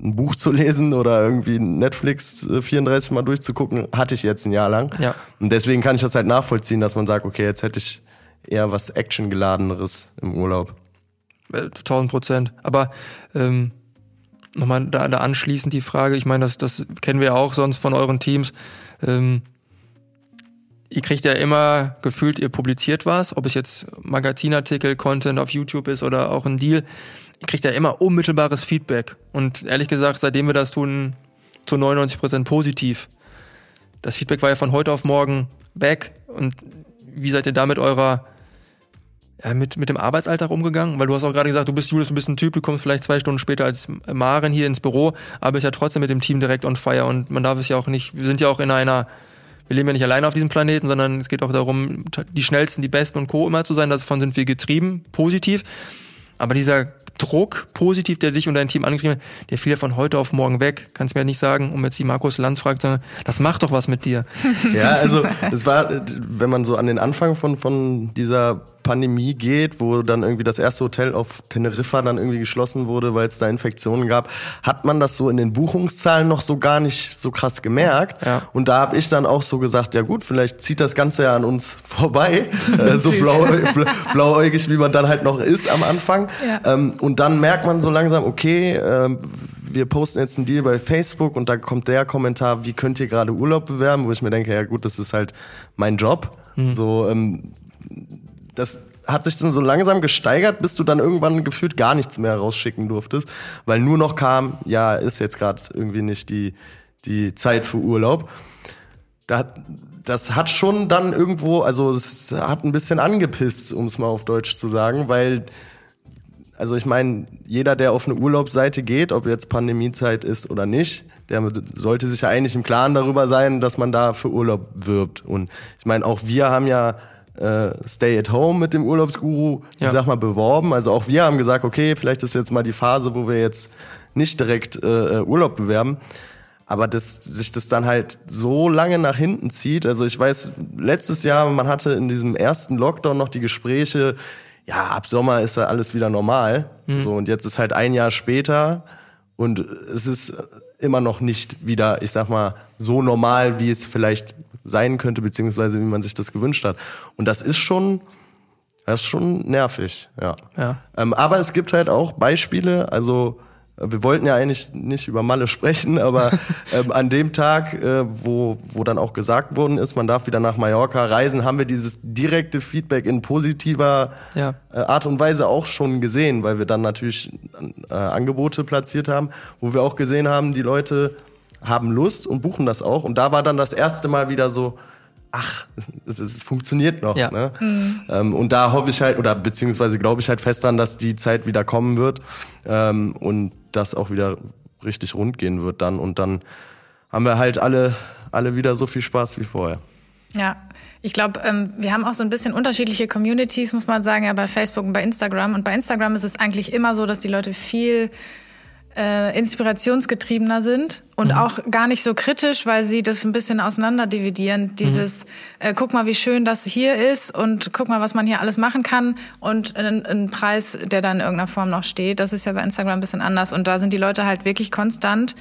ein Buch zu lesen oder irgendwie Netflix 34 äh, Mal durchzugucken, hatte ich jetzt ein Jahr lang. Ja. Und deswegen kann ich das halt nachvollziehen, dass man sagt, okay, jetzt hätte ich eher was Actiongeladeneres im Urlaub. 1000 äh, Prozent. Aber ähm, nochmal da, da anschließend die Frage, ich meine, das, das kennen wir auch sonst von euren Teams. Ähm, ihr kriegt ja immer gefühlt, ihr publiziert was, ob es jetzt Magazinartikel, Content auf YouTube ist oder auch ein Deal. Ihr kriegt ja immer unmittelbares Feedback. Und ehrlich gesagt, seitdem wir das tun, zu 99 Prozent positiv. Das Feedback war ja von heute auf morgen weg. Und wie seid ihr da mit eurer mit, mit dem Arbeitsalltag umgegangen? Weil du hast auch gerade gesagt, du bist Julius, du bist ein Typ, du kommst vielleicht zwei Stunden später als Maren hier ins Büro, aber ich ja trotzdem mit dem Team direkt on fire und man darf es ja auch nicht, wir sind ja auch in einer, wir leben ja nicht alleine auf diesem Planeten, sondern es geht auch darum, die schnellsten, die besten und Co. immer zu sein, davon sind wir getrieben, positiv. Aber dieser Druck positiv, der dich und dein Team angetrieben hat, der fiel ja von heute auf morgen weg. Kannst mir nicht sagen, um jetzt die Markus Lanz fragt, sondern das macht doch was mit dir. Ja, also das war, wenn man so an den Anfang von, von dieser Pandemie geht, wo dann irgendwie das erste Hotel auf Teneriffa dann irgendwie geschlossen wurde, weil es da Infektionen gab, hat man das so in den Buchungszahlen noch so gar nicht so krass gemerkt. Ja. Und da habe ich dann auch so gesagt, ja gut, vielleicht zieht das Ganze ja an uns vorbei, äh, so blau, blauäugig, wie man dann halt noch ist am Anfang. Ja. Ähm, und dann merkt man so langsam, okay, äh, wir posten jetzt einen Deal bei Facebook und da kommt der Kommentar, wie könnt ihr gerade Urlaub bewerben, wo ich mir denke, ja gut, das ist halt mein Job. Mhm. So, ähm, das hat sich dann so langsam gesteigert, bis du dann irgendwann gefühlt gar nichts mehr rausschicken durftest, weil nur noch kam, ja, ist jetzt gerade irgendwie nicht die, die Zeit für Urlaub. Da, das hat schon dann irgendwo, also es hat ein bisschen angepisst, um es mal auf Deutsch zu sagen, weil, also ich meine, jeder, der auf eine Urlaubsseite geht, ob jetzt Pandemiezeit ist oder nicht, der sollte sich ja eigentlich im Klaren darüber sein, dass man da für Urlaub wirbt. Und ich meine, auch wir haben ja äh, Stay at Home mit dem Urlaubsguru, ja. ich sag mal, beworben. Also auch wir haben gesagt, okay, vielleicht ist jetzt mal die Phase, wo wir jetzt nicht direkt äh, Urlaub bewerben. Aber dass sich das dann halt so lange nach hinten zieht. Also ich weiß, letztes Jahr, man hatte in diesem ersten Lockdown noch die Gespräche, ja, ab Sommer ist ja alles wieder normal. Mhm. So, und jetzt ist halt ein Jahr später und es ist immer noch nicht wieder, ich sag mal, so normal, wie es vielleicht sein könnte, beziehungsweise wie man sich das gewünscht hat. Und das ist schon, das ist schon nervig, ja. ja. Ähm, aber es gibt halt auch Beispiele, also wir wollten ja eigentlich nicht über Malle sprechen, aber ähm, an dem Tag, äh, wo, wo dann auch gesagt worden ist, man darf wieder nach Mallorca reisen, haben wir dieses direkte Feedback in positiver ja. äh, Art und Weise auch schon gesehen, weil wir dann natürlich äh, Angebote platziert haben, wo wir auch gesehen haben, die Leute haben Lust und buchen das auch. Und da war dann das erste Mal wieder so, ach, es, es funktioniert noch. Ja. Ne? Mhm. Ähm, und da hoffe ich halt, oder beziehungsweise glaube ich halt fest dran, dass die Zeit wieder kommen wird ähm, und das auch wieder richtig rund gehen wird dann. Und dann haben wir halt alle, alle wieder so viel Spaß wie vorher. Ja, ich glaube, ähm, wir haben auch so ein bisschen unterschiedliche Communities, muss man sagen, ja, bei Facebook und bei Instagram. Und bei Instagram ist es eigentlich immer so, dass die Leute viel äh, inspirationsgetriebener sind und mhm. auch gar nicht so kritisch, weil sie das ein bisschen auseinanderdividieren. Dieses, mhm. äh, guck mal, wie schön das hier ist und guck mal, was man hier alles machen kann und ein, Preis, der dann in irgendeiner Form noch steht. Das ist ja bei Instagram ein bisschen anders und da sind die Leute halt wirklich konstant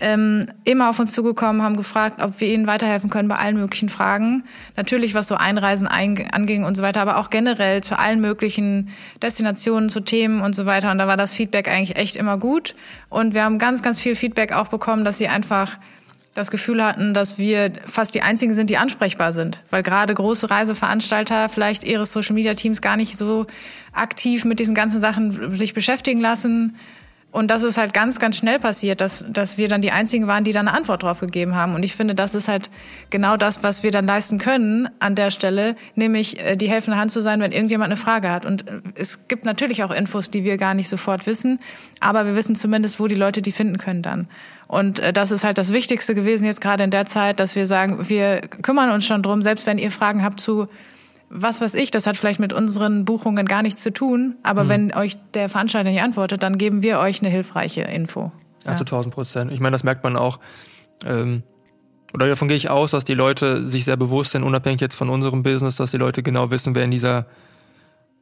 ähm, immer auf uns zugekommen, haben gefragt, ob wir ihnen weiterhelfen können bei allen möglichen Fragen. Natürlich, was so Einreisen anging und so weiter, aber auch generell zu allen möglichen Destinationen, zu Themen und so weiter. Und da war das Feedback eigentlich echt immer gut. Und wir haben ganz, ganz viel Feedback auch bekommen, dass sie einfach das Gefühl hatten, dass wir fast die einzigen sind, die ansprechbar sind, weil gerade große Reiseveranstalter vielleicht ihre Social Media Teams gar nicht so aktiv mit diesen ganzen Sachen sich beschäftigen lassen und das ist halt ganz, ganz schnell passiert, dass, dass wir dann die Einzigen waren, die da eine Antwort drauf gegeben haben. Und ich finde, das ist halt genau das, was wir dann leisten können an der Stelle, nämlich äh, die helfende Hand zu sein, wenn irgendjemand eine Frage hat. Und äh, es gibt natürlich auch Infos, die wir gar nicht sofort wissen, aber wir wissen zumindest, wo die Leute die finden können dann. Und äh, das ist halt das Wichtigste gewesen jetzt gerade in der Zeit, dass wir sagen, wir kümmern uns schon drum, selbst wenn ihr Fragen habt zu was weiß ich, das hat vielleicht mit unseren Buchungen gar nichts zu tun, aber mhm. wenn euch der Veranstalter nicht antwortet, dann geben wir euch eine hilfreiche Info. Ja, ja zu 1000 Prozent. Ich meine, das merkt man auch. Ähm, oder davon gehe ich aus, dass die Leute sich sehr bewusst sind, unabhängig jetzt von unserem Business, dass die Leute genau wissen, wer in dieser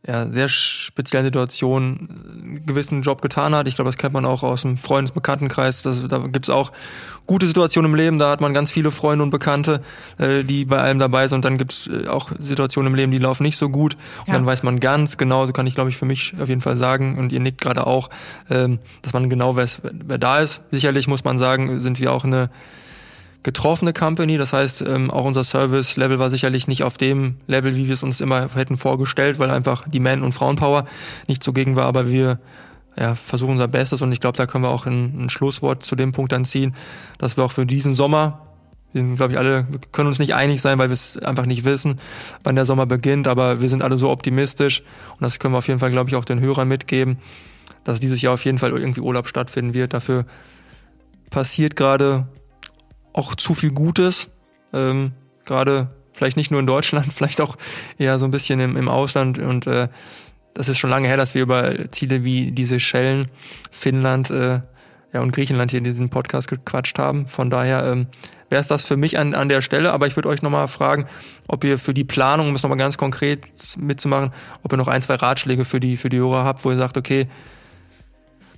ja, sehr speziellen Situation einen gewissen Job getan hat. Ich glaube, das kennt man auch aus dem Freundesbekanntenkreis. Das, da gibt's auch gute Situationen im Leben, da hat man ganz viele Freunde und Bekannte, äh, die bei allem dabei sind. Und dann gibt's äh, auch Situationen im Leben, die laufen nicht so gut. Und ja. dann weiß man ganz genau, so kann ich, glaube ich, für mich auf jeden Fall sagen, und ihr nickt gerade auch, ähm, dass man genau weiß, wer da ist. Sicherlich muss man sagen, sind wir auch eine getroffene Company. Das heißt, ähm, auch unser Service-Level war sicherlich nicht auf dem Level, wie wir es uns immer hätten vorgestellt, weil einfach die Man- und Frauenpower nicht zugegen war. Aber wir ja, versuchen unser Bestes und ich glaube, da können wir auch ein, ein Schlusswort zu dem Punkt dann ziehen, dass wir auch für diesen Sommer wir sind, glaube ich, alle, wir können uns nicht einig sein, weil wir es einfach nicht wissen, wann der Sommer beginnt, aber wir sind alle so optimistisch und das können wir auf jeden Fall, glaube ich, auch den Hörern mitgeben, dass dieses Jahr auf jeden Fall irgendwie Urlaub stattfinden wird. Dafür passiert gerade auch zu viel Gutes. Ähm, Gerade vielleicht nicht nur in Deutschland, vielleicht auch eher so ein bisschen im, im Ausland. Und äh, das ist schon lange her, dass wir über Ziele wie diese Schellen, Finnland äh, ja, und Griechenland hier in diesem Podcast gequatscht haben. Von daher ähm, wäre es das für mich an, an der Stelle. Aber ich würde euch nochmal fragen, ob ihr für die Planung, um es nochmal ganz konkret mitzumachen, ob ihr noch ein, zwei Ratschläge für die, für die Hörer habt, wo ihr sagt, okay,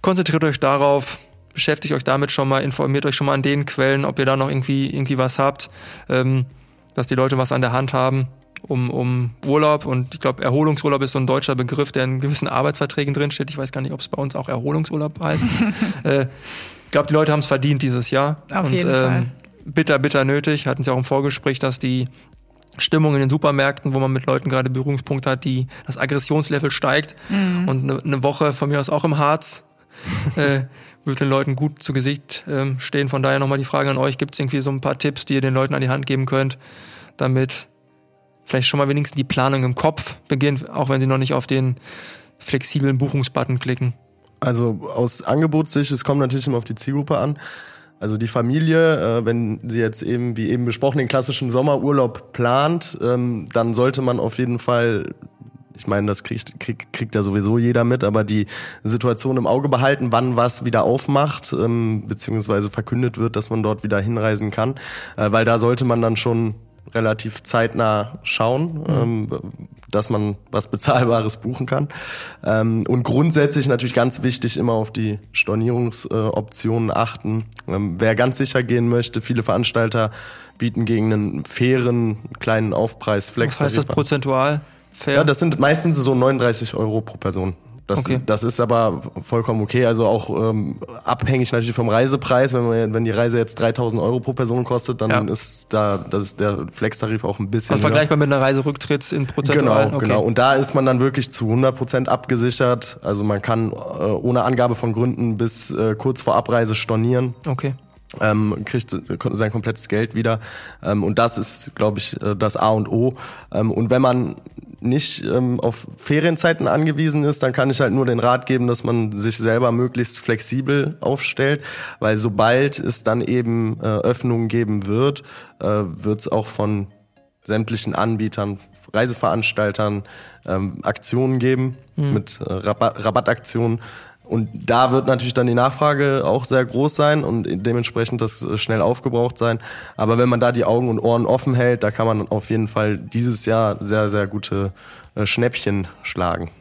konzentriert euch darauf, beschäftigt euch damit schon mal, informiert euch schon mal an den Quellen, ob ihr da noch irgendwie, irgendwie was habt, ähm, dass die Leute was an der Hand haben, um, um Urlaub. Und ich glaube, Erholungsurlaub ist so ein deutscher Begriff, der in gewissen Arbeitsverträgen drinsteht. Ich weiß gar nicht, ob es bei uns auch Erholungsurlaub heißt. äh, ich glaube, die Leute haben es verdient dieses Jahr. Auf und, jeden ähm, Fall. Bitter, bitter nötig. Hatten sie auch im Vorgespräch, dass die Stimmung in den Supermärkten, wo man mit Leuten gerade Berührungspunkte hat, die das Aggressionslevel steigt. Mhm. Und eine, eine Woche von mir aus auch im Harz. äh, wird den Leuten gut zu Gesicht ähm, stehen. Von daher nochmal die Frage an euch, gibt es irgendwie so ein paar Tipps, die ihr den Leuten an die Hand geben könnt, damit vielleicht schon mal wenigstens die Planung im Kopf beginnt, auch wenn sie noch nicht auf den flexiblen Buchungsbutton klicken? Also aus Angebotssicht, es kommt natürlich immer auf die Zielgruppe an. Also die Familie, äh, wenn sie jetzt eben, wie eben besprochen, den klassischen Sommerurlaub plant, ähm, dann sollte man auf jeden Fall ich meine, das kriegt, kriegt, kriegt ja sowieso jeder mit, aber die Situation im Auge behalten, wann was wieder aufmacht, ähm, beziehungsweise verkündet wird, dass man dort wieder hinreisen kann. Äh, weil da sollte man dann schon relativ zeitnah schauen, mhm. ähm, dass man was Bezahlbares buchen kann. Ähm, und grundsätzlich natürlich ganz wichtig, immer auf die Stornierungsoptionen äh, achten. Ähm, wer ganz sicher gehen möchte, viele Veranstalter bieten gegen einen fairen kleinen Aufpreis Flex. Was heißt das prozentual? Fair. Ja, das sind meistens so 39 Euro pro Person. Das, okay. das ist aber vollkommen okay. Also auch ähm, abhängig natürlich vom Reisepreis. Wenn, man, wenn die Reise jetzt 3000 Euro pro Person kostet, dann ja. ist da das ist der Flex-Tarif auch ein bisschen. Also vergleichbar mit einer Reiserücktritts in Prozentualen. Genau, okay. genau. Und da ist man dann wirklich zu 100 Prozent abgesichert. Also man kann äh, ohne Angabe von Gründen bis äh, kurz vor Abreise stornieren. Okay ähm, kriegt sein komplettes Geld wieder. Ähm, und das ist, glaube ich, äh, das A und O. Ähm, und wenn man nicht ähm, auf Ferienzeiten angewiesen ist, dann kann ich halt nur den Rat geben, dass man sich selber möglichst flexibel aufstellt, weil sobald es dann eben äh, Öffnungen geben wird, äh, wird es auch von sämtlichen Anbietern, Reiseveranstaltern ähm, Aktionen geben mhm. mit äh, Rabatt, Rabattaktionen Und da wird natürlich dann die Nachfrage auch sehr groß sein und dementsprechend das äh, schnell aufgebraucht sein. Aber wenn man da die Augen und Ohren offen hält, da kann man auf jeden Fall dieses Jahr sehr, sehr gute äh, Schnäppchen schlagen.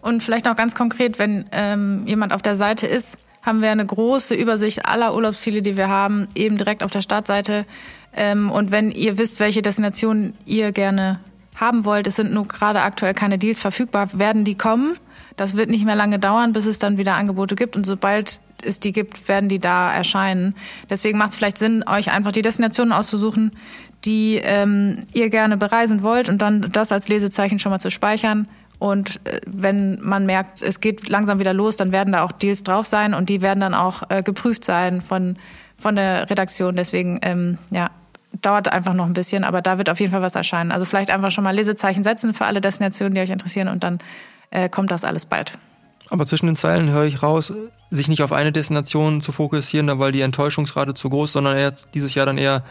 Und vielleicht noch ganz konkret, wenn ähm, jemand auf der Seite ist, haben wir eine große Übersicht aller Urlaubsziele, die wir haben, eben direkt auf der Startseite. Ähm, und wenn ihr wisst, welche Destinationen ihr gerne haben wollt, es sind nur gerade aktuell keine Deals verfügbar, werden die kommen. Das wird nicht mehr lange dauern, bis es dann wieder Angebote gibt. Und sobald es die gibt, werden die da erscheinen. Deswegen macht es vielleicht Sinn, euch einfach die Destinationen auszusuchen, die ähm, ihr gerne bereisen wollt und dann das als Lesezeichen schon mal zu speichern. Und äh, wenn man merkt, es geht langsam wieder los, dann werden da auch Deals drauf sein und die werden dann auch äh, geprüft sein von, von der Redaktion. Deswegen, ähm, ja, dauert einfach noch ein bisschen, aber da wird auf jeden Fall was erscheinen. Also vielleicht einfach schon mal Lesezeichen setzen für alle Destinationen, die euch interessieren und dann äh, kommt das alles bald. Aber zwischen den Zeilen höre ich raus, sich nicht auf eine Destination zu fokussieren, da weil die Enttäuschungsrate zu groß, sondern eher dieses Jahr dann eher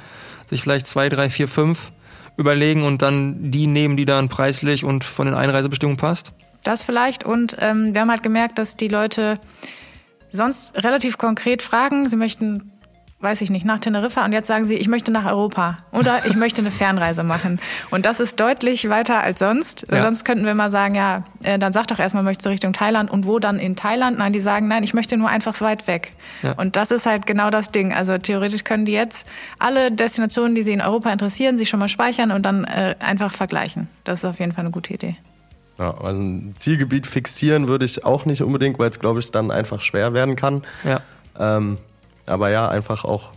sich vielleicht zwei, drei, vier, fünf überlegen und dann die nehmen, die dann preislich und von den Einreisebestimmungen passt? Das vielleicht. Und ähm, wir haben halt gemerkt, dass die Leute sonst relativ konkret fragen. Sie möchten weiß ich nicht, nach Teneriffa und jetzt sagen sie, ich möchte nach Europa oder ich möchte eine Fernreise machen. Und das ist deutlich weiter als sonst. Ja. Sonst könnten wir mal sagen, ja, äh, dann sag doch erstmal, möchtest du Richtung Thailand und wo dann in Thailand? Nein, die sagen, nein, ich möchte nur einfach weit weg. Ja. Und das ist halt genau das Ding. Also theoretisch können die jetzt alle Destinationen, die sie in Europa interessieren, sich schon mal speichern und dann äh, einfach vergleichen. Das ist auf jeden Fall eine gute Idee. Ja, also ein Zielgebiet fixieren würde ich auch nicht unbedingt, weil es, glaube ich, dann einfach schwer werden kann. Ja. Ähm, aber ja, einfach auch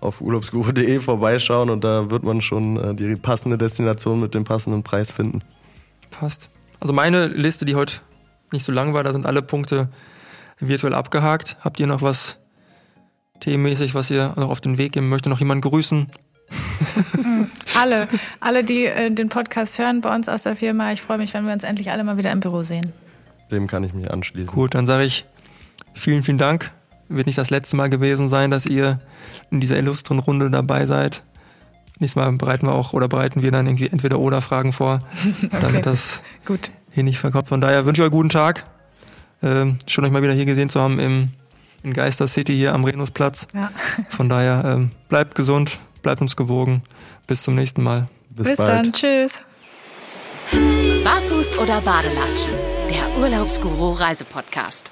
auf urlaubsguru.de vorbeischauen und da wird man schon äh, die passende Destination mit dem passenden Preis finden. Passt. Also meine Liste, die heute nicht so lang war, da sind alle Punkte virtuell abgehakt. Habt ihr noch was themenmäßig, was ihr noch auf den Weg geben möchtet? Noch jemanden grüßen? alle, alle, die äh, den Podcast hören bei uns aus der Firma. Ich freue mich, wenn wir uns endlich alle mal wieder im Büro sehen. Dem kann ich mich anschließen. Gut, dann sage ich vielen, vielen Dank wird nicht das letzte Mal gewesen sein, dass ihr in dieser illustren Runde dabei seid. Nächstes Mal bereiten wir auch oder bereiten wir dann irgendwie entweder oder Fragen vor, okay. damit das Gut. hier nicht verkauft. Von daher wünsche ich euch einen guten Tag. Ähm, schön euch mal wieder hier gesehen zu haben im, in Geister City hier am Renusplatz. Ja. Von daher ähm, bleibt gesund, bleibt uns gewogen. Bis zum nächsten Mal. Bis, Bis dann. Tschüss. Barfuß oder Badelatschen? Der Urlaubsguru Reisepodcast.